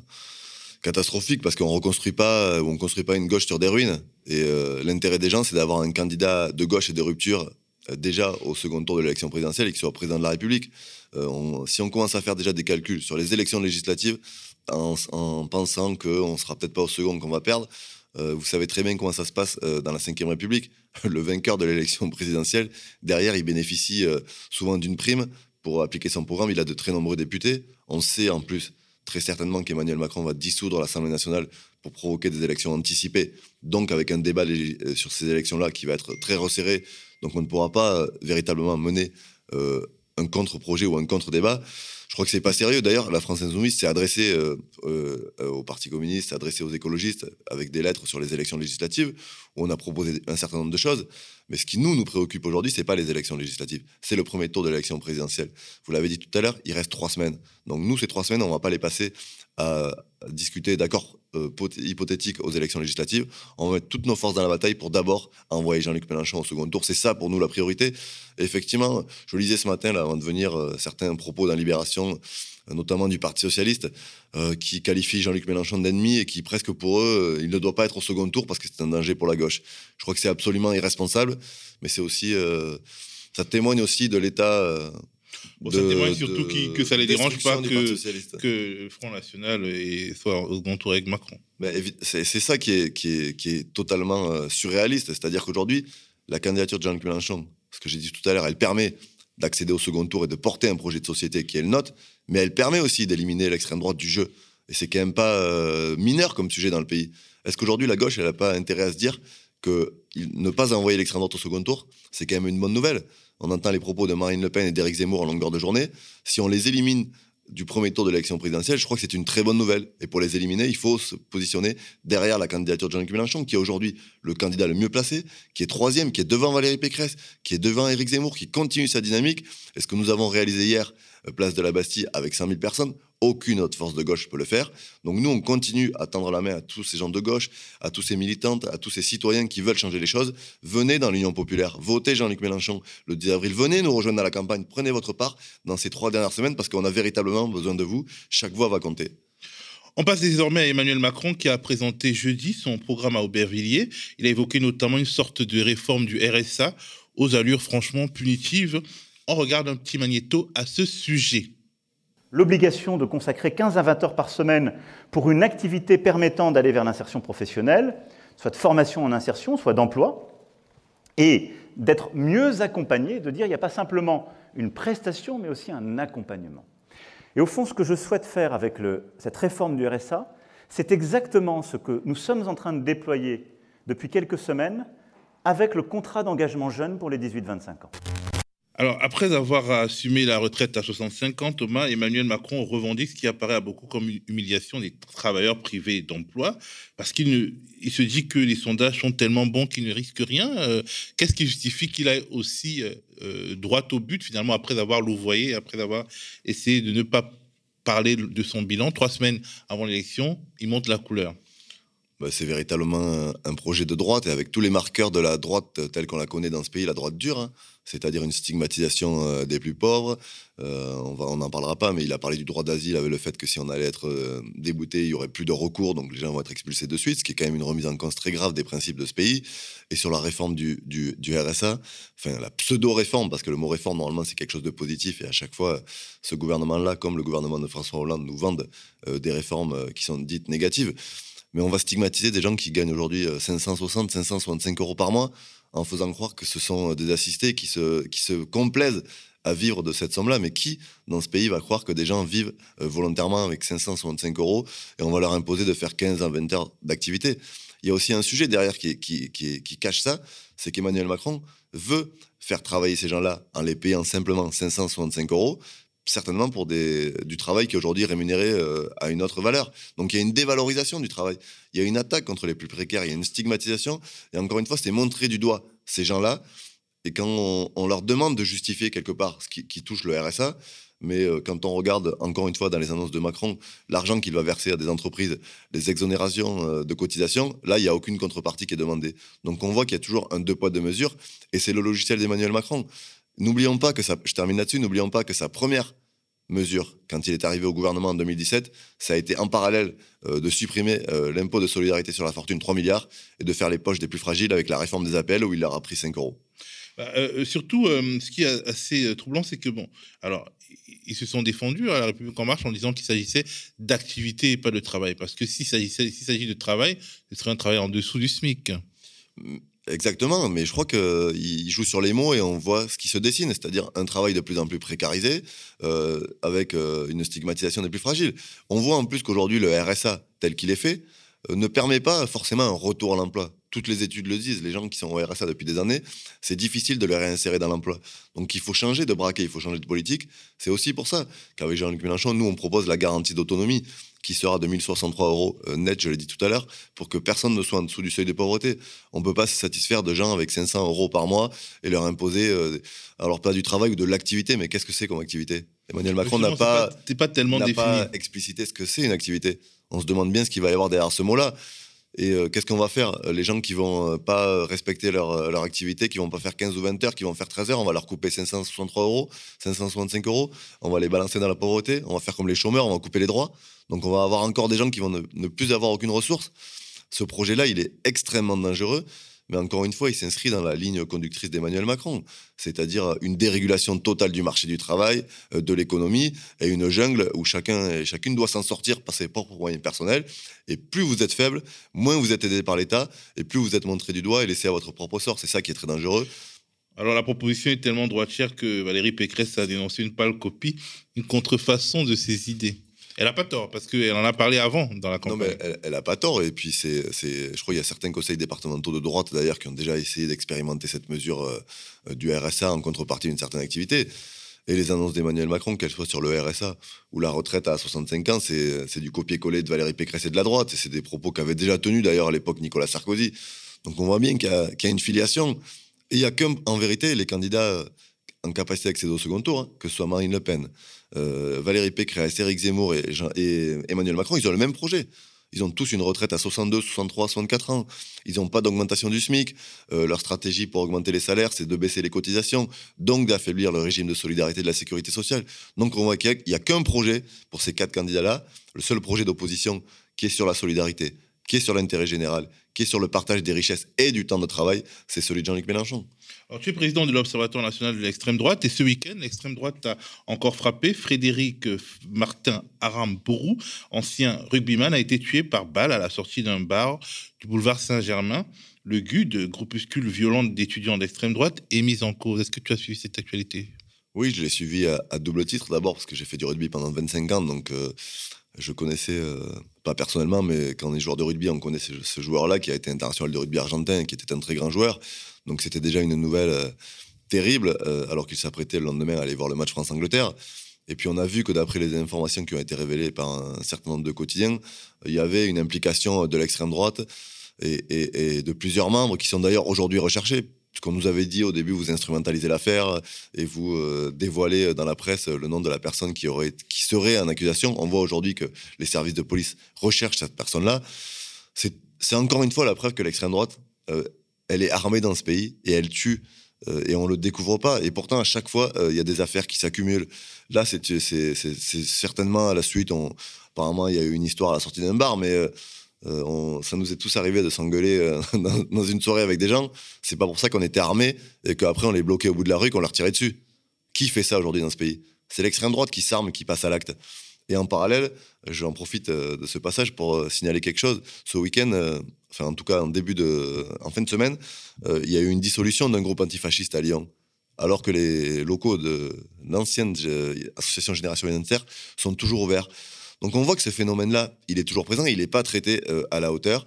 catastrophique parce qu'on reconstruit pas, on construit pas une gauche sur des ruines. Et euh, l'intérêt des gens, c'est d'avoir un candidat de gauche et de rupture euh, déjà au second tour de l'élection présidentielle et qui soit président de la République. si on commence à faire déjà des calculs sur les élections législatives en, en pensant qu'on sera peut-être pas au second qu'on va perdre, euh, vous savez très bien comment ça se passe euh, dans la Ve République. Le vainqueur de l'élection présidentielle, derrière, il bénéficie euh, souvent d'une prime pour appliquer son programme. Il a de très nombreux députés. On sait en plus très certainement qu'Emmanuel Macron va dissoudre l'Assemblée nationale pour provoquer des élections anticipées, donc avec un débat sur ces élections-là qui va être très resserré. Donc on ne pourra pas véritablement mener un contre-projet ou un contre-débat. Je crois que c'est pas sérieux. D'ailleurs, la France Insoumise s'est adressée euh, euh, au Parti communiste, s'est adressée aux écologistes avec des lettres sur les élections législatives où on a proposé un certain nombre de choses. Mais ce qui nous nous préoccupe aujourd'hui, c'est pas les élections législatives, c'est le premier tour de l'élection présidentielle. Vous l'avez dit tout à l'heure, il reste trois semaines. Donc nous, ces trois semaines, on va pas les passer à discuter d'accords euh, hypothétiques aux élections législatives. On va mettre toutes nos forces dans la bataille pour d'abord envoyer Jean-Luc Mélenchon au second tour. C'est ça pour nous la priorité. effectivement, je lisais ce matin, avant de venir, euh, certains propos dans Libération, euh, notamment du Parti Socialiste, qui qualifie Jean-Luc Mélenchon d'ennemi et qui, presque pour eux, il ne doit pas être au second tour parce que c'est un danger pour la gauche. Je crois que c'est absolument irresponsable, mais c'est aussi. ça témoigne aussi de l'état ça témoigne surtout que ça ne les dérange pas que, que le Front National soit au second tour avec Macron. C'est ça qui est, qui est, qui est totalement euh, surréaliste. C'est-à-dire qu'aujourd'hui, la candidature de Jean-Luc Mélenchon, ce que j'ai dit tout à l'heure, elle permet d'accéder au second tour et de porter un projet de société qui est le nôtre, mais elle permet aussi d'éliminer l'extrême droite du jeu. Et c'est quand même pas euh, mineur comme sujet dans le pays. Est-ce qu'aujourd'hui, la gauche, elle n'a pas intérêt à se dire ne pas envoyer l'extrême droite au second tour, c'est quand même une bonne nouvelle on entend les propos de Marine Le Pen et d'Éric Zemmour en longueur de journée. Si on les élimine du premier tour de l'élection présidentielle, je crois que c'est une très bonne nouvelle. Et pour les éliminer, il faut se positionner derrière la candidature de Jean-Luc Mélenchon, qui est aujourd'hui le candidat le mieux placé, qui est troisième, qui est devant Valérie Pécresse, qui est devant Éric Zemmour, qui continue sa dynamique. Et ce que nous avons réalisé hier, euh, place de la Bastille, avec 100 000 personnes, aucune autre force de gauche peut le faire. Donc nous, on continue à tendre la main à tous ces gens de gauche, à tous ces militantes, à tous ces citoyens qui veulent changer les choses. Venez dans l'Union populaire, votez Jean-Luc Mélenchon le 10 avril. Venez nous rejoindre à la campagne, prenez votre part dans ces trois dernières semaines parce qu'on a véritablement besoin de vous. Chaque voix va compter. On passe désormais à Emmanuel Macron qui a présenté jeudi son programme à Aubervilliers. Il a évoqué notamment une sorte de réforme du RSA aux allures franchement punitives. On regarde un petit magnéto à ce sujet. L'obligation de consacrer 15 à 20 heures par semaine pour une activité permettant d'aller vers l'insertion professionnelle, soit de formation en insertion, soit d'emploi, et d'être mieux accompagné, de dire il n'y a pas simplement une prestation, mais aussi un accompagnement. Et au fond, ce que je souhaite faire avec cette réforme du RSA, c'est exactement ce que nous sommes en train de déployer depuis quelques semaines avec le contrat d'engagement jeune pour les 18-25 ans. Alors, après avoir assumé la retraite à 65 ans, Thomas, Emmanuel Macron revendique ce qui apparaît à beaucoup comme une humiliation des travailleurs privés d'emploi, parce qu'il se dit que les sondages sont tellement bons qu'ils ne risquent rien. Euh, qu'est-ce qui justifie qu'il aille aussi euh, euh, droit au but, finalement, après avoir louvoyé, après avoir essayé de ne pas parler de son bilan? Trois semaines avant l'élection, il monte la couleur. Bah, c'est véritablement un, projet de droite et avec tous les marqueurs de la droite telle qu'on la connaît dans ce pays, la droite dure, hein. c'est-à-dire une stigmatisation euh, des plus pauvres. Euh, on n'en parlera pas, mais il a parlé du droit d'asile avec le fait que si on allait être euh, débouté, il y aurait plus de recours, donc les gens vont être expulsés de suite, ce qui est quand même une remise en cause très grave des principes de ce pays. Et sur la réforme du, du, RSA, enfin la pseudo-réforme, parce que le mot réforme, normalement, c'est quelque chose de positif, et à chaque fois, ce gouvernement-là, comme le gouvernement de François Hollande, nous vendent des réformes qui sont dites négatives mais on va stigmatiser des gens qui gagnent aujourd'hui 560, euh, 565 euros par mois en faisant croire que ce sont euh, des assistés qui se, complaisent à vivre de cette somme-là, mais qui, dans ce pays, va croire que des gens vivent euh, volontairement avec 565 euros et on va leur imposer de faire 15 à 20 heures d'activité? Il y a aussi un sujet derrière qui, qui cache ça, c'est qu'Emmanuel Macron veut faire travailler ces gens-là en les payant simplement 565 euros, certainement pour des, du travail qui est aujourd'hui rémunéré euh, à une autre valeur. Donc il y a une dévalorisation du travail. Il y a une attaque contre les plus précaires, il y a une stigmatisation. Et encore une fois, c'est montrer du doigt ces gens-là. Et quand on, leur demande de justifier quelque part ce qui, touche le RSA, mais euh, quand on regarde encore une fois dans les annonces de Macron l'argent qu'il va verser à des entreprises, les exonérations euh, de cotisations, là il n'y a aucune contrepartie qui est demandée. Donc on voit qu'il y a toujours un deux poids deux mesures, et c'est le logiciel d'Emmanuel Macron. N'oublions pas que ça, je termine là-dessus, n'oublions pas que sa première mesure, quand il est arrivé au gouvernement en 2017, ça a été en parallèle euh, de supprimer euh, l'impôt de solidarité sur la fortune 3 milliards et de faire les poches des plus fragiles avec la réforme des appels où il leur a pris 5 euros. Bah, euh, surtout, ce qui est assez troublant, c'est que, bon, alors, ils se sont défendus à la République en marche en disant qu'il s'agissait d'activité et pas de travail. Parce que s'il s'agit de travail, ce serait un travail en dessous du SMIC. Exactement, mais je crois qu'il joue sur les mots et on voit ce qui se dessine, c'est-à-dire un travail de plus en plus précarisé, euh, avec euh, une stigmatisation des plus fragiles. On voit en plus qu'aujourd'hui, le RSA, tel qu'il est fait, euh, ne permet pas forcément un retour à l'emploi. Toutes les études le disent, les gens qui sont au RSA depuis des années, c'est difficile de les réinsérer dans l'emploi. Donc il faut changer de braquet, il faut changer de politique. C'est aussi pour ça qu'avec Jean-Luc Mélenchon, nous, on propose la garantie d'autonomie qui sera de 1063 euros euh, net, je l'ai dit tout à l'heure, pour que personne ne soit en dessous du seuil de pauvreté. On ne peut pas se satisfaire de gens avec 500 euros par mois et leur imposer, euh, alors pas du travail ou de l'activité, mais qu'est-ce que c'est comme activité? Emmanuel Macron n'a pas, pas, tellement pas explicité ce que c'est une activité. On se demande bien ce qu'il va y avoir derrière ce mot-là. Et euh, qu'est-ce qu'on va faire? Les gens qui vont pas respecter leur, leur, activité, qui vont pas faire 15 ou 20 heures, qui vont faire 13 heures, on va leur couper 563 euros, 565 euros, on va les balancer dans la pauvreté, on va faire comme les chômeurs, on va couper les droits. Donc on va avoir encore des gens qui vont ne, plus avoir aucune ressource. Ce projet-là, il est extrêmement dangereux. Mais encore une fois, il s'inscrit dans la ligne conductrice d'Emmanuel Macron, c'est-à-dire une dérégulation totale du marché du travail, euh, de l'économie, et une jungle où chacun et chacune doit s'en sortir par ses propres moyens personnels. Et plus vous êtes faible, moins vous êtes aidé par l'État, et plus vous êtes montré du doigt et laissé à votre propre sort. C'est ça qui est très dangereux. Alors la proposition est tellement droitière que Valérie Pécresse a dénoncé une pâle copie, une contrefaçon de ses idées. Elle n'a pas tort, parce qu'elle en a parlé avant dans la campagne. Non, mais elle n'a pas tort. Et puis, c'est, je crois qu'il y a certains conseils départementaux de droite, d'ailleurs, qui ont déjà essayé d'expérimenter cette mesure euh, du RSA en contrepartie d'une certaine activité. Et les annonces d'Emmanuel Macron, qu'elles soient sur le RSA ou la retraite à 65 ans, c'est, du copier-coller de Valérie Pécresse et de la droite. Et c'est des propos qu'avait déjà tenus, d'ailleurs, à l'époque, Nicolas Sarkozy. Donc, on voit bien qu'il y a, une filiation. Et il y a qu'en vérité, les candidats en capacité d'accéder au second tour, hein, que ce soit Marine Le Pen, euh, Valérie Pécresse, Éric Zemmour et, Emmanuel Macron, ils ont le même projet. Ils ont tous une retraite à 62, 63, 64 ans. Ils n'ont pas d'augmentation du SMIC. Euh, leur stratégie pour augmenter les salaires, c'est de baisser les cotisations, donc d'affaiblir le régime de solidarité de la sécurité sociale. Donc on voit qu'il n'y a, qu'un projet pour ces quatre candidats-là, le seul projet d'opposition qui est sur la solidarité, qui est sur l'intérêt général, qui est sur le partage des richesses et du temps de travail, c'est celui de Jean-Luc Mélenchon. Alors, tu es président de l'Observatoire national de l'extrême droite et ce week-end, l'extrême droite a encore frappé. Frédéric Martin Aram-Bourou, ancien rugbyman, a été tué par balle à la sortie d'un bar du boulevard Saint-Germain. Le GUD, groupuscule violent d'étudiants d'extrême droite, est mis en cause. Est-ce que tu as suivi cette actualité? Oui, je l'ai suivi à, double titre. D'abord parce que j'ai fait du rugby pendant 25 ans, donc euh, je connaissais, euh, pas personnellement, mais quand on est joueur de rugby, on connaissait ce joueur-là qui a été international de rugby argentin, qui était un très grand joueur. Donc c'était déjà une nouvelle euh, terrible, euh, alors qu'il s'apprêtait le lendemain à aller voir le match France-Angleterre. Et puis on a vu que d'après les informations qui ont été révélées par un certain nombre de quotidiens, il y avait une implication de l'extrême droite et, de plusieurs membres qui sont d'ailleurs aujourd'hui recherchés qu'on nous avait dit au début, vous instrumentalisez l'affaire et vous euh, dévoilez dans la presse le nom de la personne qui, aurait, qui serait en accusation. On voit aujourd'hui que les services de police recherchent cette personne-là. C'est encore une fois la preuve que l'extrême droite, euh, elle est armée dans ce pays et elle tue. Euh, et on le découvre pas. Et pourtant, à chaque fois, il y a des affaires qui s'accumulent. Là, c'est certainement à la suite. On, apparemment, il y a eu une histoire à la sortie d'un bar, mais euh, ça nous est tous arrivé de s'engueuler euh, dans, une soirée avec des gens. C'est pas pour ça qu'on était armés et qu'après on les bloquait au bout de la rue, qu'on leur tirait dessus. Qui fait ça aujourd'hui dans ce pays? C'est l'extrême droite qui s'arme, qui passe à l'acte. Et en parallèle, j'en profite euh, de ce passage pour signaler quelque chose. Ce week-end, enfin en tout cas en début de, en fin de semaine, il y a eu une dissolution d'un groupe antifasciste à Lyon alors que les locaux de l'ancienne association Génération Identitaire sont toujours ouverts. Donc on voit que ce phénomène-là, il est toujours présent, il n'est pas traité euh, à la hauteur.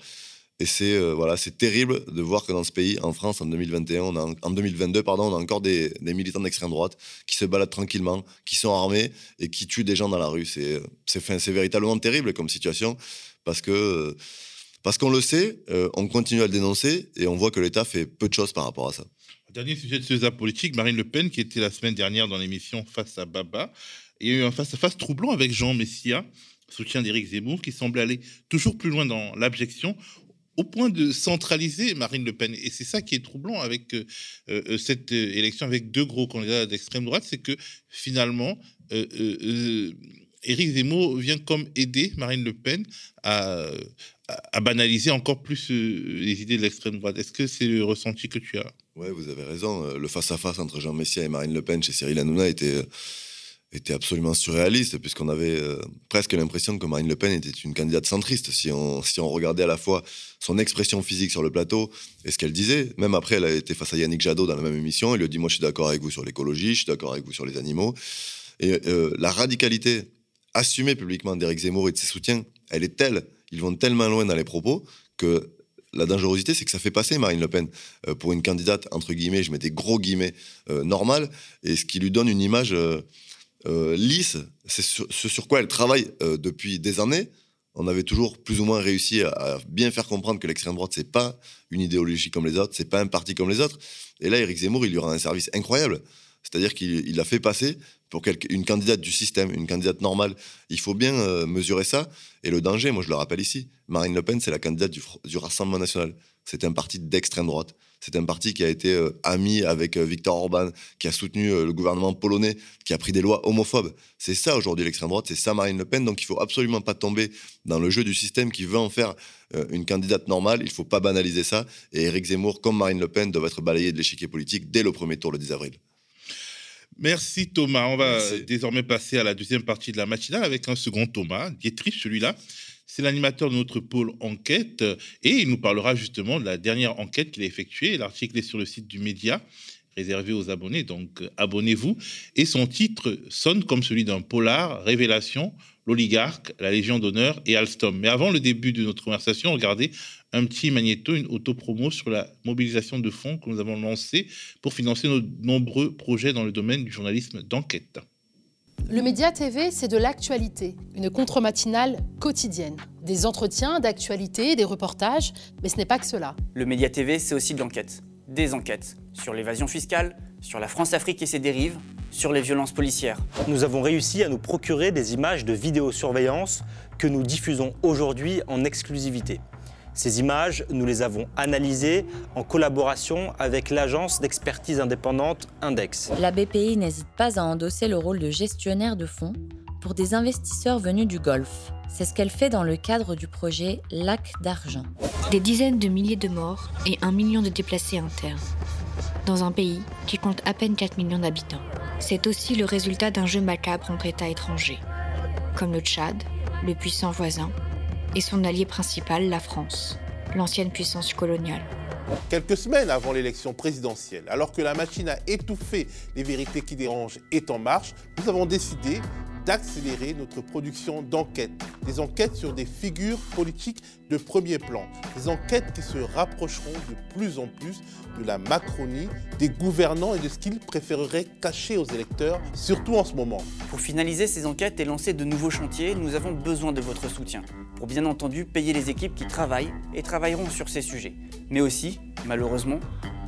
Et c'est euh, voilà, c'est terrible de voir que dans ce pays, en France, en 2021, on a, en 2022, pardon, on a encore des, militants d'extrême droite qui se baladent tranquillement, qui sont armés et qui tuent des gens dans la rue. C'est c'est véritablement terrible comme situation parce que parce qu'on le sait, euh, on continue à le dénoncer et on voit que l'État fait peu de choses par rapport à ça. Dernier sujet de ce politique, Marine Le Pen, qui était la semaine dernière dans l'émission Face à Baba, il y a eu un face-à-face troublant avec Jean Messia, soutien d'Éric Zemmour, qui semblait aller toujours plus loin dans l'abjection, au point de centraliser Marine Le Pen. Et c'est ça qui est troublant avec euh, euh, cette élection avec deux gros candidats d'extrême droite, c'est que finalement, Éric Zemmour vient comme aider Marine Le Pen à, à banaliser encore plus les idées de l'extrême droite. Est-ce que c'est le ressenti que tu as Oui, vous avez raison. Le face-à-face -face entre Jean Messia et Marine Le Pen chez Cyril Hanouna était était absolument surréaliste, puisqu'on avait euh, presque l'impression que Marine Le Pen était une candidate centriste. Si on, si on regardait à la fois son expression physique sur le plateau et ce qu'elle disait, même après, elle a été face à Yannick Jadot dans la même émission, il lui a dit Moi, je suis d'accord avec vous sur l'écologie, je suis d'accord avec vous sur les animaux. Et euh, la radicalité assumée publiquement d'Éric Zemmour et de ses soutiens, elle est telle, ils vont tellement loin dans les propos que la dangerosité, c'est que ça fait passer Marine Le Pen euh, pour une candidate, entre guillemets, je mets des gros guillemets, normale, et ce qui lui donne une image euh, lisse, c'est ce sur quoi elle travaille euh, depuis des années. On avait toujours plus ou moins réussi à, bien faire comprendre que l'extrême droite, c'est pas une idéologie comme les autres, c'est pas un parti comme les autres. Et là, Éric Zemmour, il lui rend un service incroyable. C'est-à-dire qu'il l'a fait passer pour une candidate du système, une candidate normale. Il faut bien euh, mesurer ça. Et le danger, moi je le rappelle ici, Marine Le Pen, c'est la candidate du Rassemblement national. C'est un parti d'extrême droite. C'est un parti qui a été euh, ami avec euh, Viktor Orban, qui a soutenu le gouvernement polonais, qui a pris des lois homophobes. C'est ça aujourd'hui l'extrême droite, c'est ça Marine Le Pen. Donc il faut absolument pas tomber dans le jeu du système qui veut en faire une candidate normale. Il faut pas banaliser ça. Et Éric Zemmour, comme Marine Le Pen, doivent être balayés de l'échiquier politique dès le premier tour le 10 avril. Merci Thomas. On va désormais passer à la deuxième partie de la matinale avec un second Thomas, Dietrich, celui-là. C'est l'animateur de notre pôle enquête et il nous parlera justement de la dernière enquête qu'il a effectuée. L'article est sur le site du média réservé aux abonnés, donc abonnez-vous. Et son titre sonne comme celui d'un polar, Révélation, l'oligarque, la Légion d'honneur et Alstom. Mais avant le début de notre conversation, regardez un petit magnéto, une autopromo sur la mobilisation de fonds que nous avons lancée pour financer nos nombreux projets dans le domaine du journalisme d'enquête. Le Média TV, c'est de l'actualité, une contre-matinale quotidienne. Des entretiens d'actualité, des reportages, mais ce n'est pas que cela. Le Média TV, c'est aussi de l'enquête. Des enquêtes sur l'évasion fiscale, sur la France-Afrique et ses dérives, sur les violences policières. Nous avons réussi à nous procurer des images de vidéosurveillance que nous diffusons aujourd'hui en exclusivité. Ces images, nous les avons analysées en collaboration avec l'agence d'expertise indépendante Index. La BPI n'hésite pas à endosser le rôle de gestionnaire de fonds pour des investisseurs venus du Golfe. C'est ce qu'elle fait dans le cadre du projet Lac d'argent. Des dizaines de milliers de morts et un million de déplacés internes. Dans un pays qui compte à peine 4 millions d'habitants. C'est aussi le résultat d'un jeu macabre entre États étrangers, comme le Tchad, le puissant voisin, et son allié principal, la France, l'ancienne puissance coloniale. Quelques semaines avant l'élection présidentielle, alors que la machine à étouffer les vérités qui dérangent est en marche, nous avons décidé d'accélérer notre production d'enquêtes. Des enquêtes sur des figures politiques de premier plan. Des enquêtes qui se rapprocheront de plus en plus de la Macronie, des gouvernants et de ce qu'ils préféreraient cacher aux électeurs, surtout en ce moment. Pour finaliser ces enquêtes et lancer de nouveaux chantiers, nous avons besoin de votre soutien. Pour bien entendu payer les équipes qui travaillent et travailleront sur ces sujets. Mais aussi, malheureusement,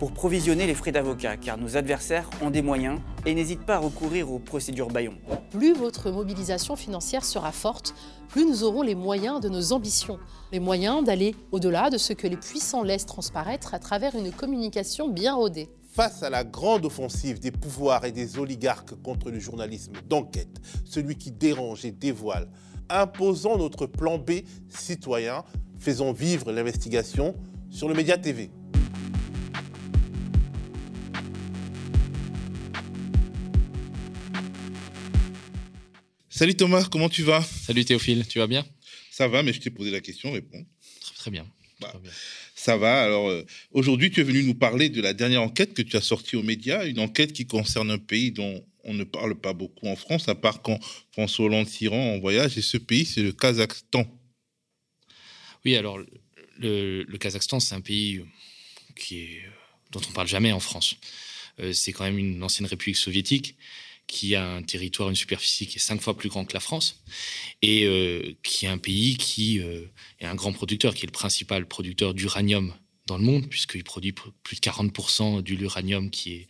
pour provisionner les frais d'avocat, car nos adversaires ont des moyens et n'hésitent pas à recourir aux procédures Bayon. Plus votre mobilisation financière sera forte, plus nous aurons les moyens de nos ambitions, les moyens d'aller au-delà de ce que les puissants laissent transparaître à travers une communication bien rodée. Face à la grande offensive des pouvoirs et des oligarques contre le journalisme d'enquête, celui qui dérange et dévoile, imposons notre plan B citoyen, faisons vivre l'investigation sur le Média TV. Salut Thomas, comment tu vas? Salut Théophile, tu vas bien? Ça va, mais je t'ai posé la question, réponds. Très, très bien. Bah, bien. Ça va. Alors euh, aujourd'hui, tu es venu nous parler de la dernière enquête que tu as sortie aux médias, une enquête qui concerne un pays dont on ne parle pas beaucoup en France, à part quand François Hollande s'y rend en voyage. Et ce pays, c'est le Kazakhstan. Oui, alors le, le Kazakhstan, c'est un pays qui est, dont on parle jamais en France. Euh, c'est quand même une ancienne république soviétique qui a un territoire, une superficie qui est cinq fois plus grand que la France, et euh, qui est un pays qui euh, est un grand producteur, qui est le principal producteur d'uranium dans le monde, puisqu'il produit pr- plus de 40% de l'uranium qui est,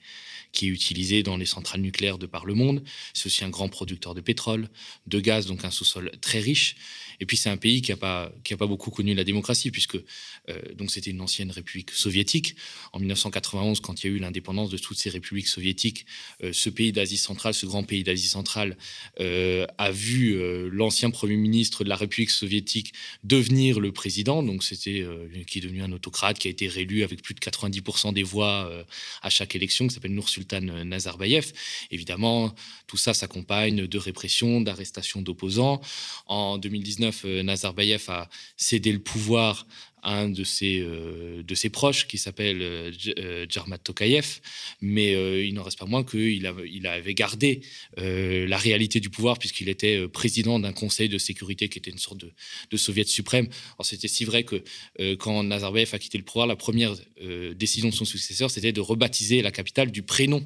qui est utilisé dans les centrales nucléaires de par le monde. C'est aussi un grand producteur de pétrole, de gaz, donc un sous-sol très riche. Et puis c'est un pays qui n'a pas, qui a pas beaucoup connu la démocratie, puisque euh, donc c'était une ancienne république soviétique. En 1991, quand il y a eu l'indépendance de toutes ces républiques soviétiques, euh, ce pays d'Asie centrale, ce grand pays d'Asie centrale, euh, a vu l'ancien premier ministre de la République soviétique devenir le président. Donc c'était qui est devenu un autocrate, qui a été réélu avec plus de 90% des voix à chaque élection, qui s'appelle Nursultan Nazarbayev. Évidemment, tout ça s'accompagne de répression, d'arrestation d'opposants. En 2019, euh, Nazarbayev a cédé le pouvoir à un de ses, euh, de ses proches qui s'appelle euh, Dj- euh, Tokayev, mais il n'en reste pas moins qu'il avait, il avait gardé la réalité du pouvoir puisqu'il était président d'un conseil de sécurité qui était une sorte de, de soviet suprême. C'était si vrai que quand Nazarbayev a quitté le pouvoir, la première décision de son successeur, c'était de rebaptiser la capitale du prénom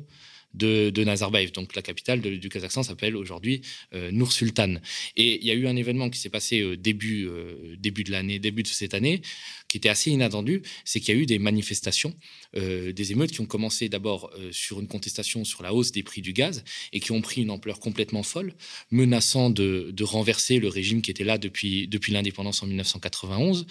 de, de Nazarbayev. Donc la capitale du Kazakhstan s'appelle aujourd'hui euh, Nur-Sultan. Et il y a eu un événement qui s'est passé euh, début, euh, début de l'année, début de cette année, qui était assez inattendu, c'est qu'il y a eu des manifestations, euh, des émeutes qui ont commencé d'abord sur une contestation sur la hausse des prix du gaz et qui ont pris une ampleur complètement folle, menaçant de, de renverser le régime qui était là depuis, depuis l'indépendance en 1991.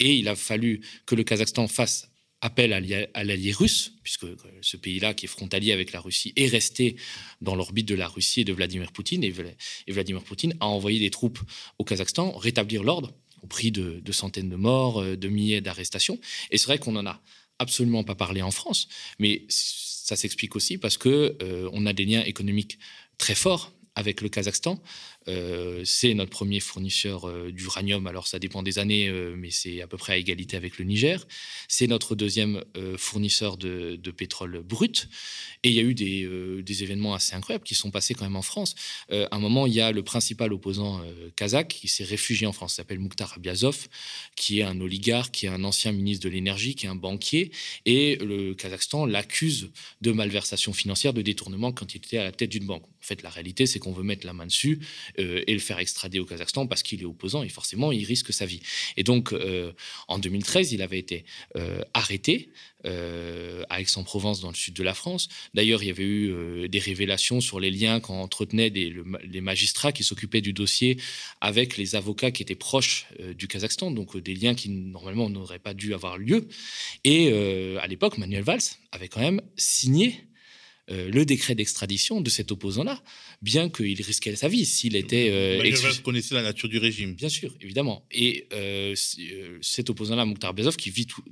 Et il a fallu que le Kazakhstan fasse appel à l'allié- russe, puisque euh, ce pays-là, qui est frontalier avec la Russie, est resté dans l'orbite de la Russie et de Vladimir Poutine. Et, Vla- et Vladimir Poutine a envoyé des troupes au Kazakhstan rétablir l'ordre au prix de, de centaines de morts, euh, de milliers d'arrestations. Et c'est vrai qu'on n'en a absolument pas parlé en France, mais ça s'explique aussi parce que euh, on a des liens économiques très forts avec le Kazakhstan. Euh, c'est notre premier fournisseur euh, d'uranium, alors ça dépend des années, euh, mais c'est à peu près à égalité avec le Niger. C'est notre deuxième fournisseur de, pétrole brut. Et il y a eu des, événements assez incroyables qui sont passés quand même en France. À un moment, il y a le principal opposant kazakh qui s'est réfugié en France, il s'appelle Mukhtar Abiazov, qui est un oligarque, qui est un ancien ministre de l'énergie, qui est un banquier. Et le Kazakhstan l'accuse de malversation financière, de détournement quand il était à la tête d'une banque. En fait, la réalité, c'est qu'on veut mettre la main dessus euh, et le faire extrader au Kazakhstan parce qu'il est opposant et forcément, il risque sa vie. Et donc, euh, en 2013, il avait été euh, arrêté à Aix-en-Provence, dans le sud de la France. D'ailleurs, il y avait eu des révélations sur les liens qu'entretenaient les magistrats qui s'occupaient du dossier avec les avocats qui étaient proches du Kazakhstan, donc des liens qui normalement n'auraient pas dû avoir lieu. Et à l'époque, Manuel Valls avait quand même signé le décret d'extradition de cet opposant-là, bien qu'il risquait sa vie s'il était. Euh, bah, connaissait la nature du régime. Bien sûr, évidemment. Et cet opposant-là, Mokhtar Bezov, qui vit tout,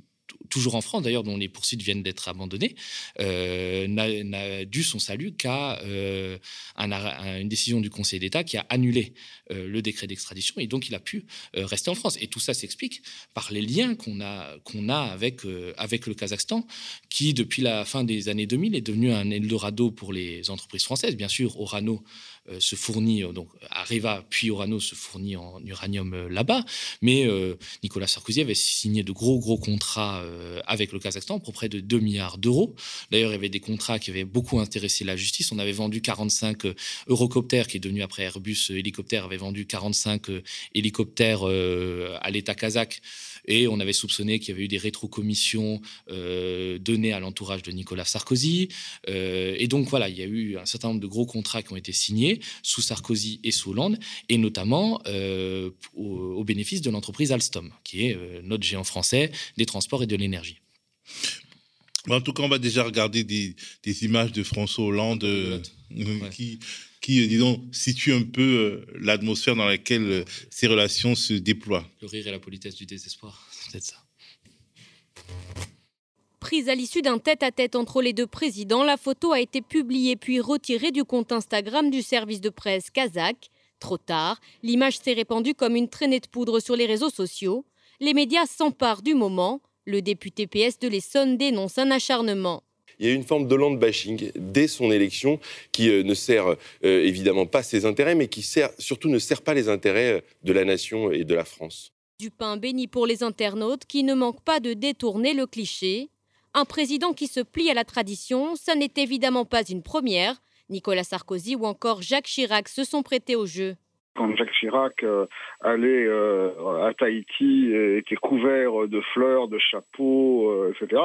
toujours en France d'ailleurs, dont les poursuites viennent d'être abandonnées, euh, n'a dû son salut qu'à euh, une décision du Conseil d'État qui a annulé euh, le décret d'extradition et donc il a pu rester en France. Et tout ça s'explique par les liens qu'on a, a avec, avec le Kazakhstan, qui depuis la fin des années 2000 est devenu un Eldorado pour les entreprises françaises. Bien sûr, Orano se fournit, euh, donc Areva puis Orano se fournit en uranium euh, là-bas, mais Nicolas Sarkozy avait signé de gros gros contrats avec le Kazakhstan pour près de 2 milliards d'euros. D'ailleurs, il y avait des contrats qui avaient beaucoup intéressé la justice. On avait vendu 45 Eurocopters, qui est devenu après Airbus Hélicoptère, avait vendu 45 hélicoptères à l'État kazakh et on avait soupçonné qu'il y avait eu des rétrocommissions euh, données à l'entourage de Nicolas Sarkozy. Euh, et donc voilà, il y a eu un certain nombre de gros contrats qui ont été signés sous Sarkozy et sous Hollande, et notamment euh, au, bénéfice de l'entreprise Alstom, qui est notre géant français des transports et de l'énergie. En tout cas, on va déjà regarder des, images de François Hollande qui, qui, euh, disons, situe un peu euh, l'atmosphère dans laquelle euh, ces relations se déploient. Le rire et la politesse du désespoir, c'est peut-être ça. Prise à l'issue d'un tête-à-tête entre les deux présidents, la photo a été publiée puis retirée du compte Instagram du service de presse kazakh. Trop tard, l'image s'est répandue comme une traînée de poudre sur les réseaux sociaux. Les médias s'emparent du moment. Le député PS de l'Essonne dénonce un acharnement il y a une forme de land bashing dès son élection qui euh, ne sert euh, évidemment pas ses intérêts, mais qui sert, surtout ne sert pas les intérêts euh, de la nation et de la France. Du pain béni pour les internautes qui ne manquent pas de détourner le cliché. Un président qui se plie à la tradition, ça n'est évidemment pas une première. Nicolas Sarkozy ou encore Jacques Chirac se sont prêtés au jeu quand Jacques Chirac allait à Tahiti, était couvert de fleurs, de chapeaux, etc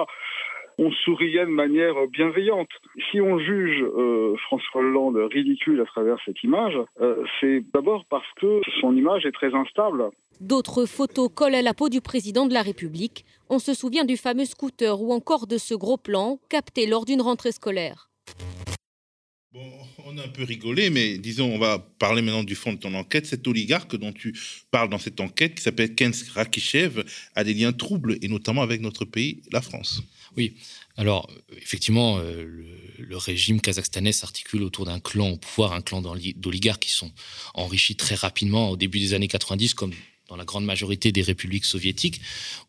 on souriait de manière bienveillante. Si on juge euh, François Hollande ridicule à travers cette image, euh, c'est d'abord parce que son image est très instable. D'autres photos collent à la peau du président de la République. On se souvient du fameux scooter ou encore de ce gros plan capté lors d'une rentrée scolaire. Bon, on a un peu rigolé, mais disons, on va parler maintenant du fond de ton enquête. Cet oligarque dont tu parles dans cette enquête, qui s'appelle Kens Rakishev, a des liens troubles, et notamment avec notre pays, la France. Oui, alors effectivement, euh, le, régime kazakhstanais s'articule autour d'un clan au pouvoir, un clan d'oligarques qui sont enrichis très rapidement au début des années 90, comme dans la grande majorité des républiques soviétiques,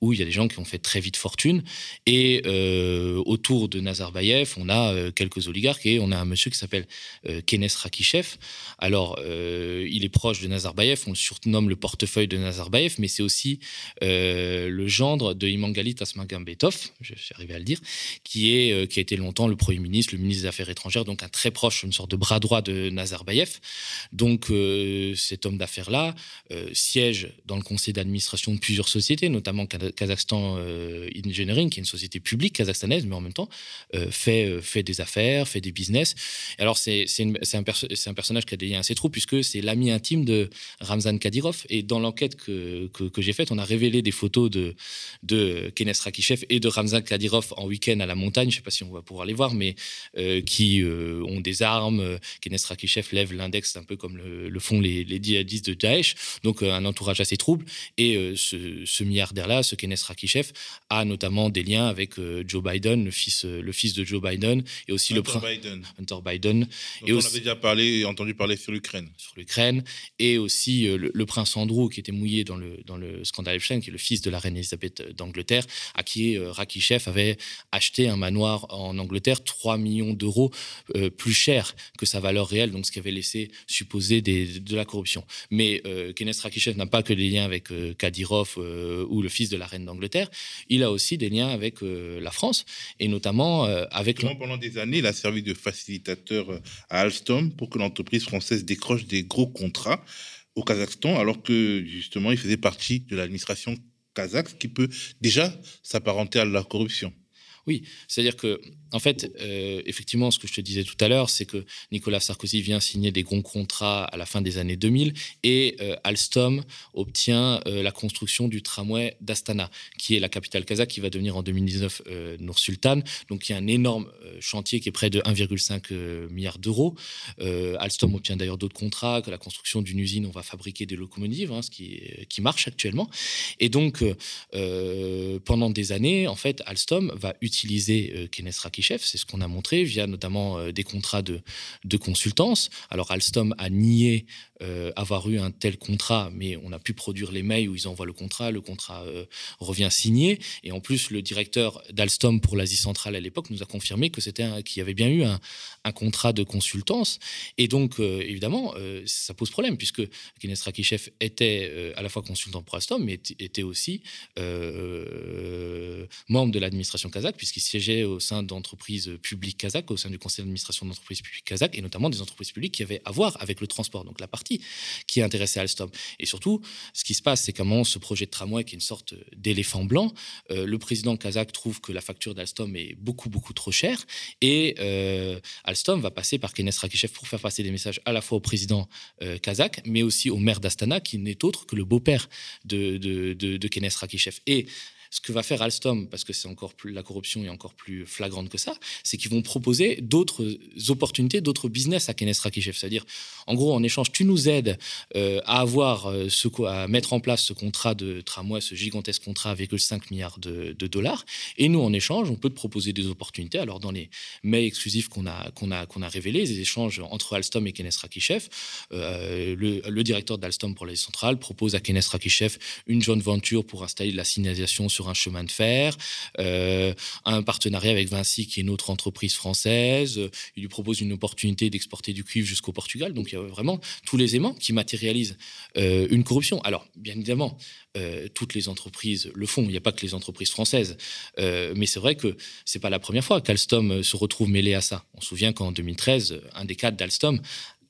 où il y a des gens qui ont fait très vite fortune. Et euh, autour de Nazarbayev, on a euh, quelques oligarques et on a un monsieur qui s'appelle euh, Kenes Rakishev. Alors, il est proche de Nazarbayev, on le surnomme le portefeuille de Nazarbayev, mais c'est aussi le gendre de Imangali Tasmagambetov, j'arrivais à le dire, qui, est, qui a été longtemps le Premier ministre, le ministre des Affaires étrangères, donc un très proche, une sorte de bras droit de Nazarbayev. Donc, cet homme d'affaires-là siège dans le conseil d'administration de plusieurs sociétés, notamment Kazakhstan euh, Engineering, qui est une société publique kazakhstanaise, mais en même temps euh, fait, euh, fait des affaires, fait des business. alors, c'est un, un, personnage qui a des liens assez trop, puisque c'est l'ami intime de Ramzan Kadyrov. Et dans l'enquête que, que, j'ai faite, on a révélé des photos de, de Kenes Rakishev et de Ramzan Kadyrov en week-end à la montagne. Je ne sais pas si on va pouvoir les voir, mais qui ont des armes. Kenes Rakishev lève l'index un peu comme le, font les, les djihadistes de Daesh. Donc, un entourage assez troubles. Et euh, ce, milliardaire-là, ce Kenneth Rakishev, a notamment des liens avec euh, Joe Biden, le fils, euh, le fils de Joe Biden, et aussi Hunter le prince Biden. Hunter Biden. et on avait déjà parlé, entendu parler sur l'Ukraine. Sur l'Ukraine, et aussi le, prince Andrew, qui était mouillé dans le, dans le scandale Epstein, qui est le fils de la reine Elisabeth d'Angleterre, à qui Rakishev avait acheté un manoir en Angleterre 3 millions d'euros plus cher que sa valeur réelle, donc ce qui avait laissé supposer des, de la corruption. Mais Kenneth Rakishev n'a pas que des liens avec euh, Kadyrov euh, ou le fils de la reine d'Angleterre, il a aussi des liens avec euh, la France et notamment avec. Pendant des années, il a servi de facilitateur à Alstom pour que l'entreprise française décroche des gros contrats au Kazakhstan, alors que justement, il faisait partie de l'administration kazakh, qui peut déjà s'apparenter à la corruption. Oui, c'est-à-dire que, en fait, euh, effectivement, ce que je te disais tout à l'heure, c'est que Nicolas Sarkozy vient signer des grands contrats à la fin des années 2000 et euh, Alstom obtient euh, la construction du tramway d'Astana, qui est la capitale kazakh qui va devenir en 2019 Nour Sultan. Donc, il y a un énorme chantier qui est près de 1,5 milliard d'euros. Alstom obtient d'ailleurs d'autres contrats, que la construction d'une usine, on va fabriquer des locomotives, hein, ce qui, qui marche actuellement. Et donc, pendant des années, en fait, Alstom va utiliser utiliser euh, Rakishev, c'est ce qu'on a montré via notamment euh, des contrats de, de consultance. Alors Alstom a nié euh, avoir eu un tel contrat, mais on a pu produire les mails où ils envoient le contrat, le contrat euh, revient signé, et en plus le directeur d'Alstom pour l'Asie centrale à l'époque nous a confirmé que c'était qu'il y avait bien eu un, contrat de consultance, et donc euh, évidemment ça pose problème puisque Kines Rakishev était à la fois consultant pour Alstom, mais était aussi membre de l'administration kazakh puisqu'il siégeait au sein d'entreprises publiques kazakh, au sein du conseil d'administration d'entreprises publiques kazakh, et notamment des entreprises publiques qui avaient à voir avec le transport, donc la partie qui est à Alstom. Et surtout, ce qui se passe, c'est qu'à un moment, ce projet de tramway, qui est une sorte d'éléphant blanc, euh, le président kazakh trouve que la facture d'Alstom est beaucoup, beaucoup trop chère. Et euh, Alstom va passer par Kenes Rakishev pour faire passer des messages à la fois au président euh, kazakh, mais aussi au maire d'Astana, qui n'est autre que le beau-père de, de, de, de Kenes Rakishev. Et ce que va faire Alstom, parce que c'est encore plus, la corruption est encore plus flagrante que ça, c'est qu'ils vont proposer d'autres opportunités, d'autres business à Kenes Rakishev. C'est-à-dire, en gros, en échange, tu nous aides euh, à avoir euh, ce, à mettre en place ce contrat de tramway, ce gigantesque contrat avec 5 milliards de, dollars. Et nous, en échange, on peut te proposer des opportunités. Alors, dans les mails exclusifs qu'on a, qu'on a, qu'on a révélés, les échanges entre Alstom et Kenes Rakishev, euh, le, directeur d'Alstom pour les centrales propose à Kenes Rakishev une joint venture pour installer de la signalisation sur un chemin de fer, euh, un partenariat avec Vinci, qui est une autre entreprise française. Il lui propose une opportunité d'exporter du cuivre jusqu'au Portugal. Donc il y a vraiment tous les aimants qui matérialisent euh, une corruption. Alors, bien évidemment, euh, toutes les entreprises le font. Il n'y a pas que les entreprises françaises. mais c'est vrai que c'est pas la première fois qu'Alstom se retrouve mêlé à ça. On se souvient qu'en 2013, un des cadres d'Alstom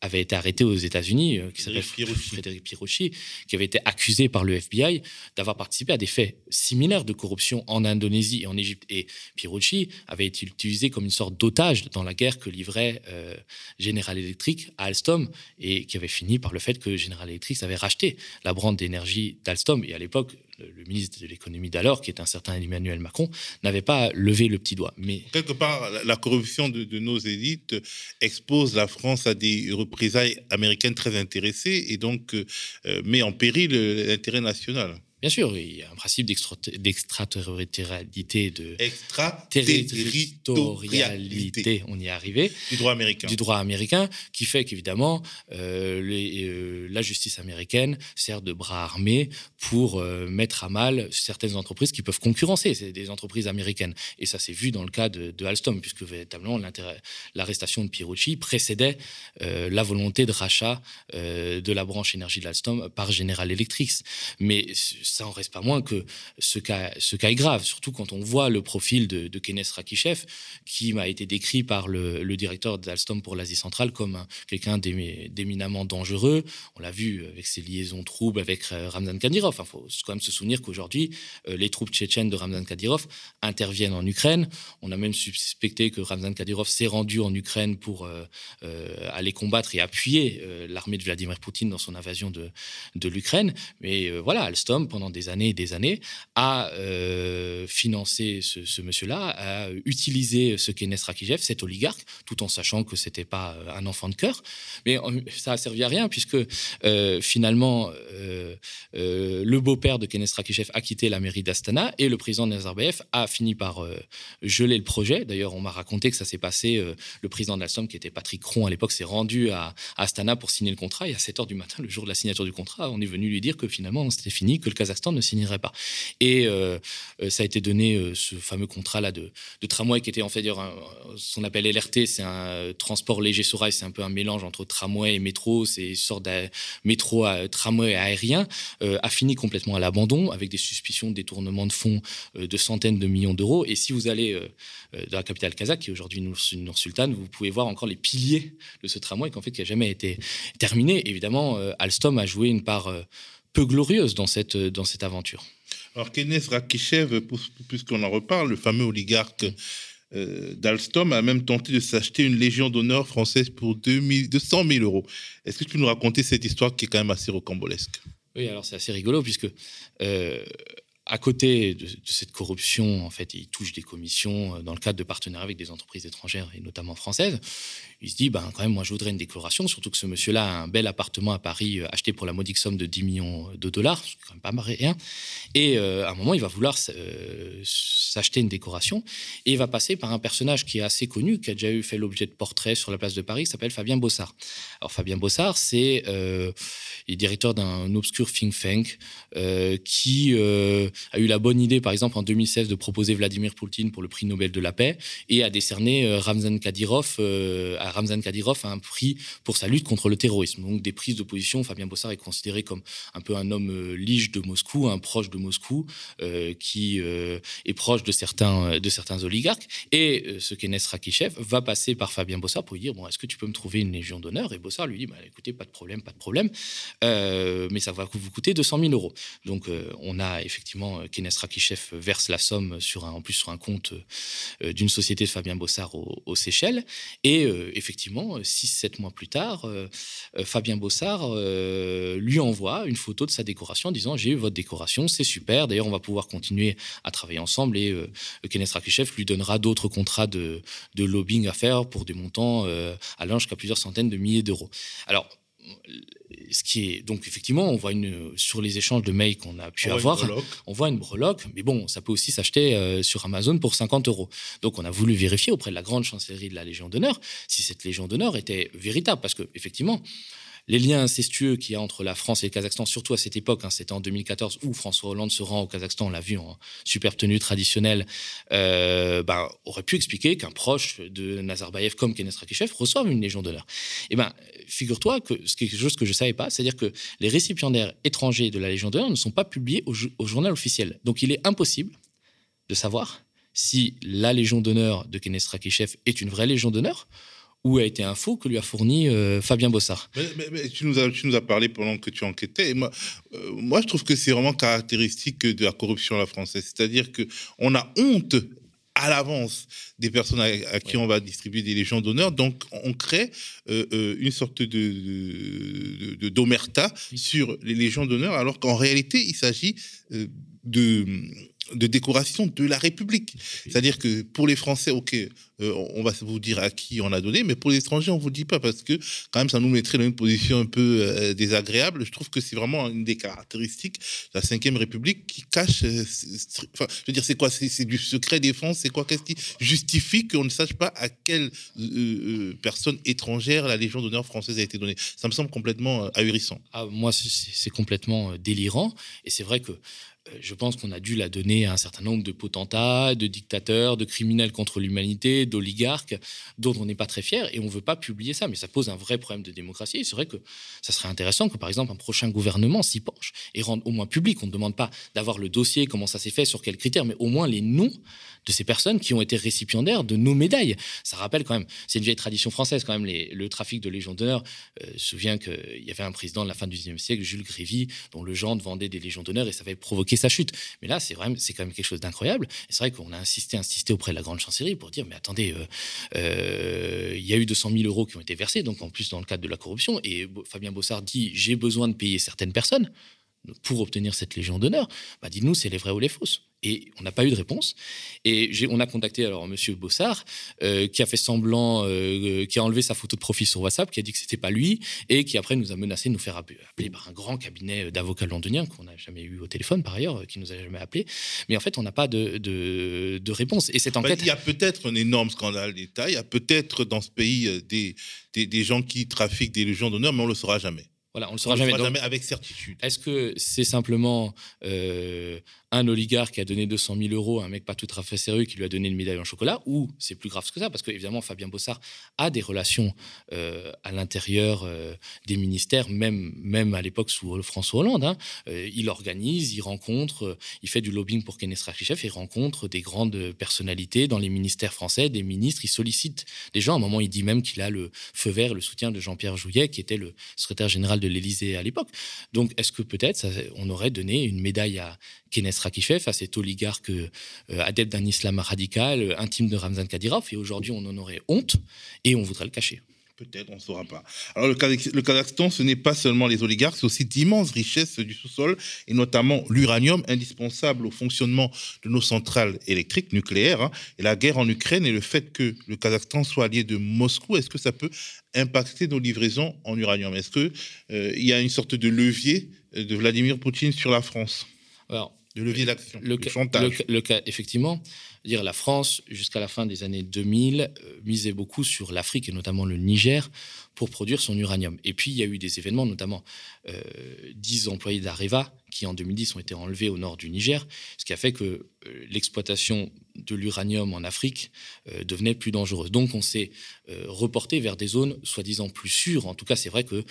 avait été arrêté aux États-Unis, euh, qui s'appelle Frédéric Pirochi, qui avait été accusé par le FBI d'avoir participé à des faits similaires de corruption en Indonésie et en Égypte. Et Pirochi avait été utilisé comme une sorte d'otage dans la guerre que livrait euh, General Electric à Alstom et qui avait fini par le fait que General Electric avait racheté la branche d'énergie d'Alstom. Et à l'époque, le ministre de l'économie d'alors, qui est un certain Emmanuel Macron, n'avait pas levé le petit doigt. Mais quelque part, la corruption de, nos élites expose la France à des représailles américaines très intéressées et donc euh, met en péril l'intérêt national. Bien sûr, il y a un principe d'extraterritorialité, de extraterritorialité, on y est arrivé, du droit américain, du droit américain, qui fait qu'évidemment euh, euh, la justice américaine sert de bras armé pour euh, mettre à mal certaines entreprises qui peuvent concurrencer. C'est des entreprises américaines. Et ça s'est vu dans le cas de, Alstom, puisque véritablement l'arrestation de Pierucci précédait la volonté de rachat de la branche énergie d'Alstom par General Electric. Mais ça en reste pas moins que ce cas, est grave, surtout quand on voit le profil de, de Kenes Rakishev, qui m'a été décrit par le, directeur d'Alstom pour l'Asie centrale comme quelqu'un d'éminemment dangereux. On l'a vu avec ses liaisons troubles avec euh, Ramzan Kadyrov. Il faut quand même se souvenir qu'aujourd'hui, euh, les troupes tchétchènes de Ramzan Kadyrov interviennent en Ukraine. On a même suspecté que Ramzan Kadyrov s'est rendu en Ukraine pour euh, aller combattre et appuyer l'armée de Vladimir Poutine dans son invasion de, de l'Ukraine. Mais voilà, Alstom, pendant des années et des années, à euh, financer ce, monsieur-là, à utiliser ce qu'est Rakijev, cet oligarque, tout en sachant que c'était pas euh, un enfant de cœur. Mais ça a servi à rien puisque euh, finalement le beau-père de Kenes Rakijev a quitté la mairie d'Astana et le président Nazarbayev a fini par geler le projet. D'ailleurs, on m'a raconté que ça s'est passé. le président d'Alstom, qui était Patrick Cron à l'époque, s'est rendu à, Astana pour signer le contrat. Et à 7 h du matin, le jour de la signature du contrat, on est venu lui dire que finalement c'était fini, que le Kazakhstan ne signerait pas. Et euh, euh, ça a été donné, euh, ce fameux contrat-là de, tramway qui était en fait, ce qu'on appelle LRT, c'est un transport léger sur rail, c'est un peu un mélange entre tramway et métro, c'est une sorte de métro à, tramway aérien, a fini complètement à l'abandon avec des suspicions de détournement de fonds de centaines de millions d'euros. Et si vous allez dans la capitale kazakh, qui est aujourd'hui Nour Sultan, vous pouvez voir encore les piliers de ce tramway qui en fait qui a jamais été terminé. Évidemment, Alstom a joué une part peu glorieuse dans cette, dans cette aventure. Alors, Kenneth Rakishev, puisqu'on en reparle, le fameux oligarque euh, d'Alstom, a même tenté de s'acheter une Légion d'honneur française pour 200 000 euros. Est-ce que tu peux nous raconter cette histoire qui est quand même assez rocambolesque? Oui, alors c'est assez rigolo, puisque euh, à côté de, cette corruption, en fait, il touche des commissions euh, dans le cadre de partenariats avec des entreprises étrangères et notamment françaises. Il se dit, ben, quand même, moi, je voudrais une déclaration, surtout que ce monsieur-là a un bel appartement à Paris euh, acheté pour la modique somme de 10 millions de dollars, c'est quand même pas rien. Et euh, à un moment, il va vouloir s'acheter une décoration et il va passer par un personnage qui est assez connu, qui a déjà eu fait l'objet de portraits sur la place de Paris, qui s'appelle Fabien Bossard. Alors, Fabien Bossard, c'est euh, il est directeur d'un obscur think tank qui a eu la bonne idée, par exemple, en 2016, de proposer Vladimir Poutine pour le prix Nobel de la paix et a décerné euh, Ramzan Kadyrov, euh, Ramzan Kadyrov un prix pour sa lutte contre le terrorisme. Donc des prises d'opposition. Fabien Bossard est considéré comme un peu un homme euh, lige de Moscou, un proche de Moscou, qui est proche de certains, de certains oligarques. Et ce Kenneth Rakishev va passer par Fabien Bossard pour lui dire bon, est-ce que tu peux me trouver une légion d'honneur? Et Bossard lui dit bah, écoutez, pas de problème, pas de problème, mais ça va vous coûter 200 000 euros. Donc on a effectivement Kenneth Rakishev verse la somme sur un, en plus sur un compte euh, d'une société de Fabien Bossard aux, Seychelles. Et euh, effectivement, 6-7 mois plus tard, euh, Fabien Bossard lui envoie une photo de sa décoration en disant J'ai eu votre décoration, c'est super. D'ailleurs, on va pouvoir continuer à travailler ensemble. Et Kenneth Rakishev lui donnera d'autres contrats de, de, lobbying à faire pour des montants allant jusqu'à plusieurs centaines de milliers d'euros. Alors, ce qui est donc effectivement, on voit une sur les échanges de mails qu'on a pu avoir, on voit une breloque, mais bon, ça peut aussi s'acheter euh, sur Amazon pour 50 euros. Donc, on a voulu vérifier auprès de la grande chancellerie de la Légion d'honneur si cette Légion d'honneur était véritable, parce que effectivement, les liens incestueux qu'il y a entre la France et le Kazakhstan, surtout à cette époque, hein, c'était en 2014 où François Hollande se rend au Kazakhstan, on l'a vu en superbe tenue traditionnelle, euh, ben, aurait pu expliquer qu'un proche de Nazarbayev comme Kenneth Rakishev reçoive une Légion d'honneur. Eh ben, figure-toi que c'est quelque chose que je ne savais pas, c'est-à-dire que les récipiendaires étrangers de la Légion d'honneur ne sont pas publiés au, au journal officiel. Donc il est impossible de savoir si la Légion d'honneur de Kenneth Rakishev est une vraie Légion d'honneur où a été faux que lui a fourni euh, Fabien Bossard. Mais, tu, nous as, tu nous as parlé pendant que tu enquêtais. Et moi, euh, moi, je trouve que c'est vraiment caractéristique de la corruption à la française. C'est-à-dire qu'on a honte à l'avance des personnes à, qui on va distribuer des légions d'honneur. Donc, on crée euh, une sorte de d'omerta sur les légions d'honneur, alors qu'en réalité, il s'agit de de décoration de la République. C'est-à-dire que pour les Français, ok, euh, on va vous dire à qui on a donné, mais pour les étrangers, on vous dit pas parce que quand même, ça nous mettrait dans une position un peu euh, désagréable. Je trouve que c'est vraiment une des caractéristiques de la Ve République qui cache. Euh, enfin, je veux dire, c'est quoi? C'est du secret défense C'est quoi? Qu'est-ce qui justifie qu'on ne sache pas à quelle personne étrangère la Légion d'honneur française a été donnée? Ça me semble complètement ahurissant. Ah, moi, c'est complètement délirant, et c'est vrai que je pense qu'on a dû la donner à un certain nombre de potentats, de dictateurs, de criminels contre l'humanité, d'oligarques, dont on n'est pas très fier, et on ne veut pas publier ça. Mais ça pose un vrai problème de démocratie. C'est vrai que ça serait intéressant que, par exemple, un prochain gouvernement s'y penche et rende au moins public. On ne demande pas d'avoir le dossier, comment ça s'est fait, sur quels critères, mais au moins les noms de ces personnes qui ont été récipiendaires de nos médailles. Ça rappelle quand même, c'est une vieille tradition française quand même, le trafic de Légion d'honneur. Euh, je me souviens qu'il y avait un président de la fin du XIXe siècle, Jules Grévy, dont le gendre vendait des Légions d'honneur et ça avait provoqué sa chute. Mais là, c'est c'est quand même quelque chose d'incroyable. Et c'est vrai qu'on a insisté, insisté auprès de la grande chancellerie pour dire, mais attendez, euh, euh, il y a eu 200 000 euros qui ont été versés, donc en plus dans le cadre de la corruption. Et Fabien Bossard dit, j'ai besoin de payer certaines personnes pour obtenir cette Légion d'honneur. Bah, dites-nous, c'est les vraies ou les fausses. Et on n'a pas eu de réponse. Et on a contacté alors Monsieur Bossard, euh, qui a fait semblant, euh, qui a enlevé sa photo de profil sur WhatsApp, qui a dit que c'était pas lui, et qui après nous a menacé de nous faire appeler par un grand cabinet d'avocats londoniens qu'on n'a jamais eu au téléphone par ailleurs, qui nous a jamais appelé. Mais en fait, on n'a pas de, de, réponse. Et cette bah, enquête. il y a peut-être un énorme scandale d'État. Il y a peut-être dans ce pays euh, des, des, des gens qui trafiquent des légions d'honneur, mais on le saura jamais. Voilà, on ne le saura jamais. jamais avec certitude. Est-ce que c'est simplement euh, un oligarque qui a donné 200 000 euros à un mec pas tout à fait sérieux qui lui a donné une médaille en chocolat Ou c'est plus grave que ça? Parce qu'évidemment, Fabien Bossard a des relations euh, à l'intérieur euh, des ministères, même, même à l'époque sous François Hollande. Hein. il organise, il rencontre, il fait du lobbying pour Kenneth Rakhichev, il rencontre des grandes personnalités dans les ministères français, des ministres, il sollicite des gens. À un moment, il dit même qu'il a le feu vert, le soutien de Jean-Pierre Jouyet, qui était le secrétaire général de l'Élysée à l'époque. Donc, est-ce que peut-être on aurait donné une médaille à Kenes Rakifev, à cet oligarque euh, adepte d'un islam radical, intime de Ramzan Kadyrov, et aujourd'hui on en aurait honte et on voudrait le cacher? Peut-être, on ne saura pas. Alors, le, Kazakhstan, ce n'est pas seulement les oligarques, c'est aussi d'immenses richesses du sous-sol, et notamment l'uranium indispensable au fonctionnement de nos centrales électriques nucléaires. Hein. Et la guerre en Ukraine et le fait que le Kazakhstan soit allié de Moscou, est-ce que ça peut impacter nos livraisons en uranium? Est-ce qu'il euh, y a une sorte de levier euh, de Vladimir Poutine sur la France? Alors, de levier d'action, le, chantage. Le, cas, effectivement, dire la France, jusqu'à la fin des années 2000, euh, misait beaucoup sur l'Afrique et notamment le Niger pour produire son uranium. Et puis, il y a eu des événements, notamment euh, 10 employés d'Areva qui, en 2010, ont été enlevés au nord du Niger, ce qui a fait que euh, l'exploitation de l'uranium en Afrique euh, devenait plus dangereuse. Donc, on s'est reporté vers des zones soi-disant plus sûres. En tout cas, c'est vrai que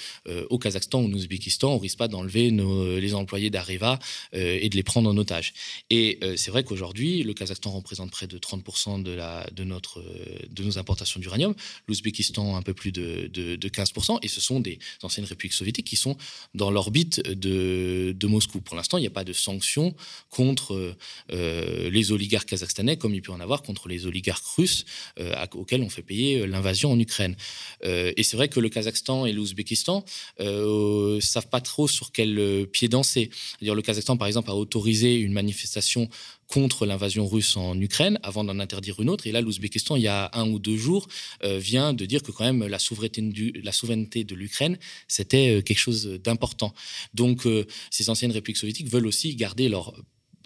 au Kazakhstan ou en Ouzbékistan, on risque pas d'enlever les employés d'Areva et de les prendre en otage. Et c'est vrai qu'aujourd'hui, le Kazakhstan représente près de 30% de, nos importations d'uranium, l'Ouzbékistan un peu plus de, 15%, et ce sont des anciennes républiques soviétiques qui sont dans l'orbite de, de, Moscou. Pour l'instant, il n'y a pas de sanctions contre euh, les oligarques kazakhstanais, comme il peut en avoir contre les oligarques russes euh, auxquels on fait payer l'invasion en Ukraine. Euh, et c'est vrai que le Kazakhstan et l'Ouzbékistan ne savent pas trop sur quel pied danser. -dire, le Kazakhstan, par exemple, a autorisé une manifestation contre l'invasion russe en Ukraine avant d'en interdire une autre. Et là, l'Ouzbékistan, il y a un ou deux jours, euh, vient de dire que quand même la souveraineté, de l'Ukraine, c'était euh, quelque chose d'important. Donc, euh, ces anciennes républiques soviétiques veulent aussi garder leur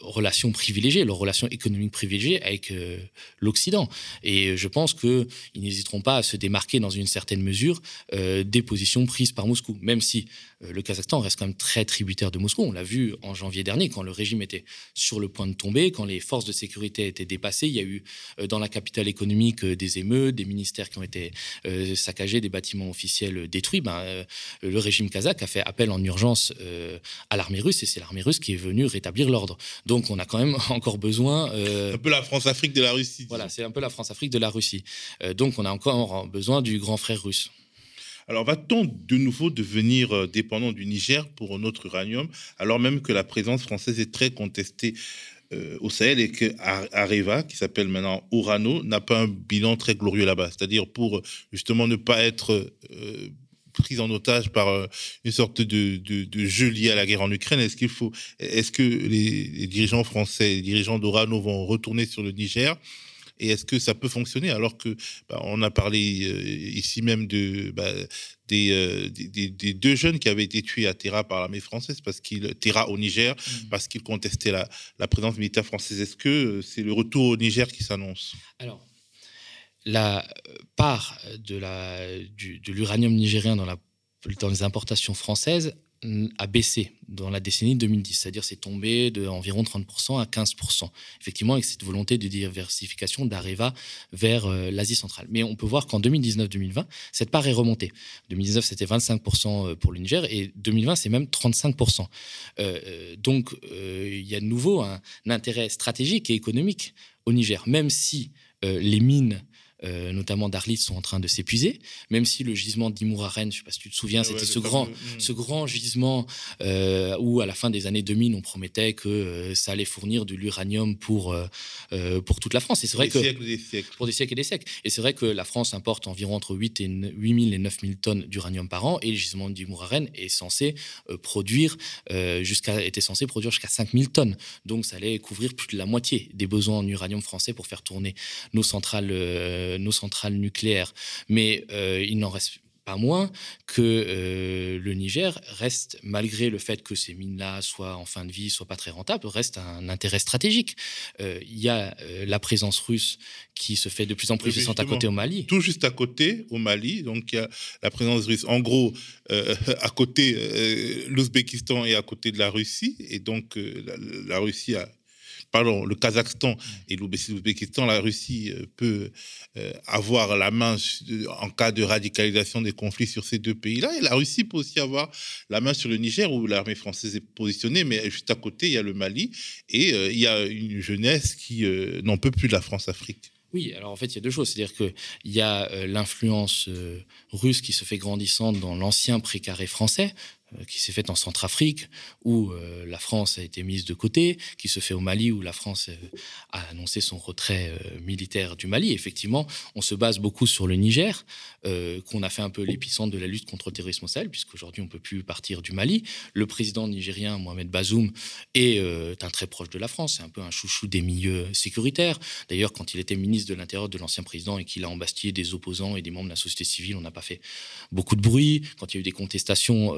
relations privilégiées, leurs relations économiques privilégiées avec euh, l'Occident. Et je pense qu'ils n'hésiteront pas à se démarquer dans une certaine mesure euh, des positions prises par Moscou, même si euh, le Kazakhstan reste quand même très tributaire de Moscou. On l'a vu en janvier dernier, quand le régime était sur le point de tomber, quand les forces de sécurité étaient dépassées. Il y a eu dans la capitale économique des émeutes, des ministères qui ont été saccagés, des bâtiments officiels détruits. Ben, le régime kazakh a fait appel en urgence à l'armée russe et c'est l'armée russe qui est venue rétablir l'ordre. On a quand même encore besoin. Euh, un peu la France-Afrique de la Russie. Voilà, c'est un peu la France-Afrique de la Russie. Euh, donc on a encore besoin du grand frère russe. Alors va-t-on de nouveau devenir euh, dépendant du Niger pour notre uranium, alors même que la présence française est très contestée au Sahel et que Areva, qui s'appelle maintenant Urano, n'a pas un bilan très glorieux là-bas? C'est-à-dire pour justement ne pas être prise en otage par euh, une sorte de, de, jeu lié à la guerre en Ukraine. Est-ce qu'il faut, est-ce que les, dirigeants français, les dirigeants d'Orano vont retourner sur le Niger et est-ce que ça peut fonctionner alors que bah, on a parlé euh, ici même de bah, euh, des, des, deux jeunes qui avaient été tués à Terra par l'armée française parce qu'ils Terra au Niger mmh. parce qu'ils contestaient la, la, présence militaire française. Est-ce que c'est le retour au Niger qui s'annonce? Alors la part de, l'uranium nigérien dans, les importations françaises a baissé dans la décennie 2010, c'est-à-dire c'est tombé de environ 30% à 15%, effectivement avec cette volonté de diversification d'Areva vers euh, l'Asie centrale. Mais on peut voir qu'en 2019-2020, cette part est remontée. 2019, c'était 25% euh, pour le Niger et 2020, c'est même 35%. Euh, donc il y a de nouveau un, intérêt stratégique et économique au Niger, même si les mines euh, notamment d'Arlit, sont en train de s'épuiser, même si le gisement d'Imouraren, je ne sais pas si tu te souviens, c'était ce, grand, hmm. ce grand gisement euh, où à la fin des années 2000, on promettait que euh, ça allait fournir de l'uranium pour, pour toute la France. Et c'est vrai que, Pour des siècles et des siècles. Et c'est vrai que la France importe environ entre 8, et 8 000 et 9 000 tonnes d'uranium par an, et le gisement d'Imouraren est censé produire jusqu'à était censé produire jusqu'à 5 000 tonnes. Donc ça allait couvrir plus de la moitié des besoins en uranium français pour faire tourner nos centrales nos centrales nucléaires. Mais euh, il n'en reste pas moins que euh, le Niger reste, malgré le fait que ces mines-là soient en fin de vie, soient pas très rentables, reste un intérêt stratégique. Il y a la présence russe qui se fait de plus en plus puissante à côté au Mali. Tout juste à côté au Mali, donc il y a la présence russe. En gros, à côté, l'Ouzbékistan est à côté de la Russie, et donc la Russie a pardon, le Kazakhstan et l'Ouzbékistan, la Russie euh, peut euh, avoir la main en cas de radicalisation des conflits sur ces deux pays-là. Et la Russie peut aussi avoir la main sur le Niger où l'armée française est positionnée, mais juste à côté, il y a le Mali et euh, il y a une jeunesse qui n'en peut plus de la France-Afrique. Oui, alors en fait, il y a deux choses. C'est-à-dire qu'il y a l'influence russe qui se fait grandissante dans l'ancien précaré français, euh, qui s'est faite en Centrafrique, où euh, la France a été mise de côté, qui se fait au Mali, où la France euh, a annoncé son retrait militaire du Mali. Effectivement, on se base beaucoup sur le Niger, qu'on a fait un peu l'épicentre de la lutte contre le terrorisme au Sahel, puisqu'aujourd'hui, on ne peut plus partir du Mali. Le président nigérien, Mohamed Bazoum, est un très proche de la France, c'est un peu un chouchou des milieux sécuritaires. D'ailleurs, quand il était ministre de l'Intérieur de l'ancien président et qu'il a embastillé des opposants et des membres de la société civile, on n'a pas fait beaucoup de bruit. Quand il y a eu des contestations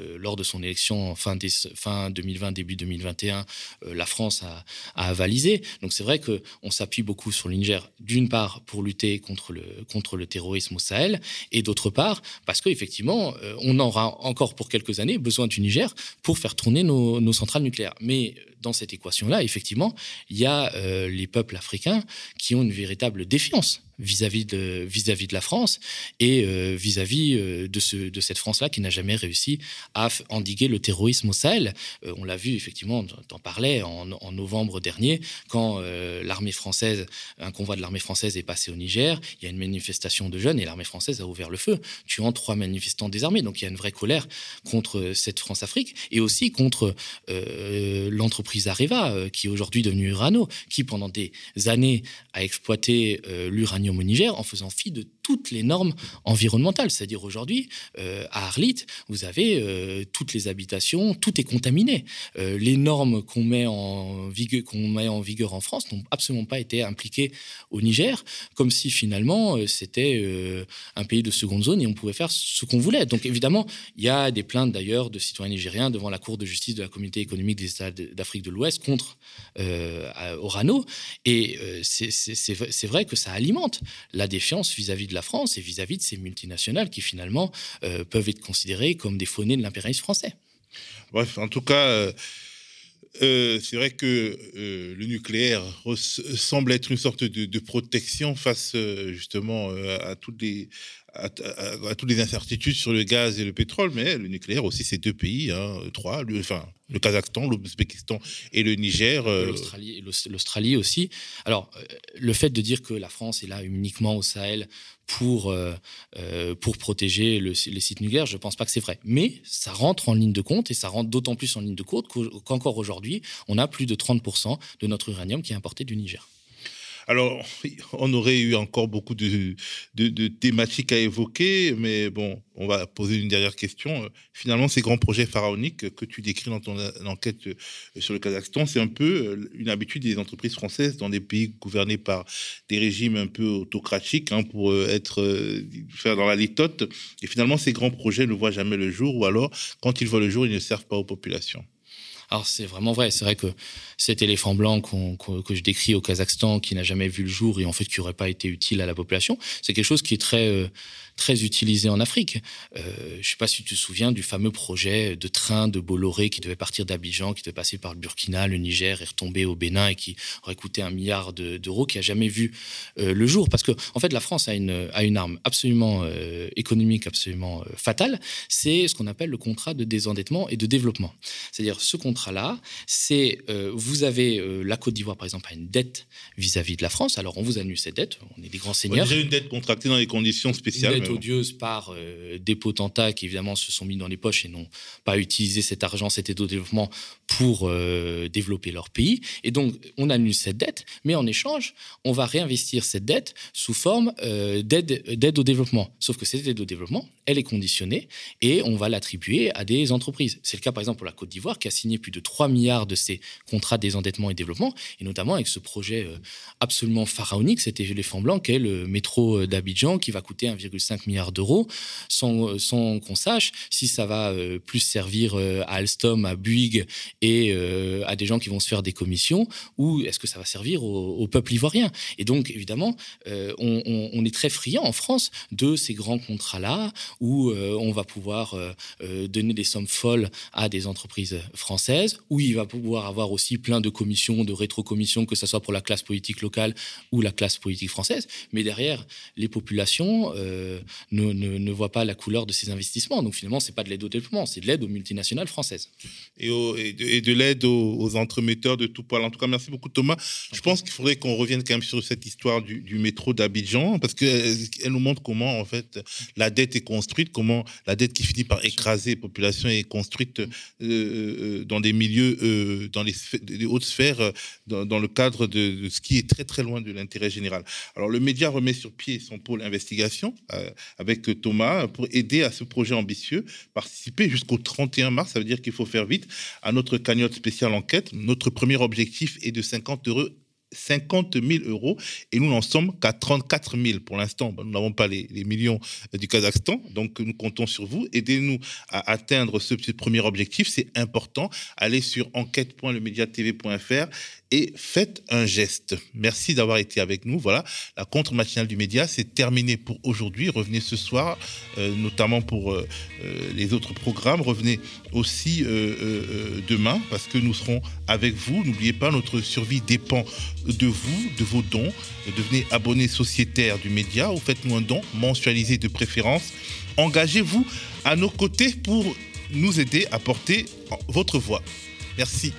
euh, lors de son élection fin, fin 2020, début 2021, euh, la France a, avalisé. Donc c'est vrai qu'on s'appuie beaucoup sur le Niger, d'une part pour lutter contre le, contre le terrorisme au Sahel, et d'autre part parce qu'effectivement, euh, on aura encore pour quelques années besoin du Niger pour faire tourner nos, nos centrales nucléaires. Mais dans cette équation-là, effectivement, il y a les peuples africains qui ont une véritable défiance vis-à-vis de, vis-à-vis de la France et euh, vis-à-vis euh, de, ce, de cette France-là qui n'a jamais réussi à endiguer le terrorisme au Sahel. Euh, on l'a vu, effectivement, t'en parlais en, en, novembre dernier, quand l'armée française, un convoi de l'armée française est passé au Niger, il y a une manifestation de jeunes et l'armée française a ouvert le feu, tuant trois manifestants désarmés. Donc il y a une vraie colère contre cette France-Afrique et aussi contre l'entreprise Areva, qui est aujourd'hui devenue Urano, qui pendant des années a exploité l'uranium au Niger en faisant fi de toutes les normes environnementales. C'est-à-dire aujourd'hui, euh, à Arlit, vous avez euh, toutes les habitations, tout est contaminé. Euh, les normes qu'on met, en qu'on met en vigueur en France n'ont absolument pas été impliquées au Niger, comme si finalement c'était un pays de seconde zone et on pouvait faire ce qu'on voulait. Donc évidemment, il y a des plaintes d'ailleurs de citoyens nigériens devant la Cour de justice de la communauté économique des États d'Afrique de l'Ouest contre Orano. Et c'est vrai que ça alimente la défiance vis-à-vis de la France et vis-à-vis de ces multinationales qui finalement euh, peuvent être considérées comme des faunées de l'impérialisme français. Bref, en tout cas, euh, euh, c'est vrai que le nucléaire semble être une sorte de, protection face justement à toutes les à, toutes les incertitudes sur le gaz et le pétrole, mais le nucléaire aussi, c'est deux pays, hein, trois, le, enfin le Kazakhstan, l'Ouzbékistan et le Niger. Euh, L'Australie aussi. Alors, euh, le fait de dire que la France est là uniquement au Sahel pour, euh, pour protéger les sites nucléaires, je ne pense pas que c'est vrai. Mais ça rentre en ligne de compte et ça rentre d'autant plus en ligne de compte qu'encore aujourd'hui, on a plus de 30% de notre uranium qui est importé du Niger. Alors, on aurait eu encore beaucoup de, thématiques à évoquer, mais bon, on va poser une dernière question. Finalement, ces grands projets pharaoniques que tu décris dans ton enquête euh, sur le Kazakhstan, c'est un peu euh, une habitude des entreprises françaises dans des pays gouvernés par des régimes un peu autocratiques hein, pour euh, être faire dans la litote. Et finalement, ces grands projets ne voient jamais le jour, ou alors, quand ils voient le jour, ils ne servent pas aux populations. Alors c'est vraiment vrai, c'est vrai que cet éléphant blanc que je décris au Kazakhstan, qui n'a jamais vu le jour et en fait qui n'aurait pas été utile à la population, c'est quelque chose qui est très, euh, très utilisé en Afrique. Euh, je ne sais pas si tu te souviens du fameux projet de train de Bolloré qui devait partir d'Abidjan, qui devait passer par le Burkina, le Niger et retomber au Bénin et qui aurait coûté un milliard d'euros, qui a jamais vu euh, le jour. Parce que en fait, la France a une, a une arme absolument économique, absolument fatale. C'est ce qu'on appelle le contrat de désendettement et de développement. C'est-à-dire ce contrat là c'est euh, vous avez euh, la Côte d'Ivoire, par exemple, a une dette vis-à-vis de la France. Alors, on vous annule cette dette. On est des grands seigneurs. déjà une dette contractée dans des conditions spéciales. Odieuse par euh, des potentats qui, évidemment, se sont mis dans les poches et n'ont pas utilisé cet argent, cet aide au développement pour développer leur pays. Et donc, on annule cette dette, mais en échange, on va réinvestir cette dette sous forme d'aide au développement. Sauf que cette aide au développement, elle est conditionnée et on va l'attribuer à des entreprises. C'est le cas, par exemple, pour la Côte d'Ivoire, qui a signé plus de 3 milliards de ces contrats de désendettement et développement, et notamment avec ce projet euh, absolument pharaonique, c'était l'éléphant blanc, qui est le métro euh, d'Abidjan, qui va coûter 1,5 milliard d'euros, sans, euh, sans qu'on sache si ça va plus servir à Alstom, à Bouygues et à des gens qui vont se faire des commissions, ou est-ce que ça va servir au, peuple ivoirien? Et donc, évidemment, on, est très friand en France de ces grands contrats-là, où on va pouvoir donner des sommes folles à des entreprises françaises française. Oui, il va pouvoir avoir aussi plein de commissions, de rétrocommissions, que ce soit pour la classe politique locale ou la classe politique française. Mais derrière, les populations euh, ne, ne, voient pas la couleur de ces investissements. Donc finalement, c'est pas de l'aide au développement, c'est de l'aide aux multinationales françaises. Et, et de, l'aide aux, entremetteurs de tout poil. En tout cas, merci beaucoup Thomas. Je pense qu'il faudrait qu'on revienne quand même sur cette histoire du, du métro d'Abidjan, parce qu'elle nous montre comment en fait la dette est construite, comment la dette qui finit par écraser les populations est construite euh, euh, dans des milieux, euh, dans les, hautes sphères, dans, le cadre de, ce qui est très très loin de l'intérêt général. Alors le média remet sur pied son pôle investigation avec Thomas pour aider à ce projet ambitieux, participer jusqu'au 31 mars, ça veut dire qu'il faut faire vite, à notre cagnotte spéciale enquête. Notre premier objectif est de 50 euros 50 000 euros et nous n'en sommes qu'à 34 000 pour l'instant. Nous n'avons pas les, millions du Kazakhstan, donc nous comptons sur vous. Aidez-nous à atteindre ce, ce premier objectif, c'est important. Allez sur enquête.lemediatv.fr et faites un geste. Merci d'avoir été avec nous. Voilà, la contre matinale du média, c'est terminé pour aujourd'hui. Revenez ce soir, euh, notamment pour euh, euh, les autres programmes. Revenez aussi demain parce que nous serons avec vous. N'oubliez pas, notre survie dépend de vous, de vos dons. Devenez abonné sociétaire du média ou faites-nous un don mensualisé de préférence. Engagez-vous à nos côtés pour nous aider à porter votre voix. Merci.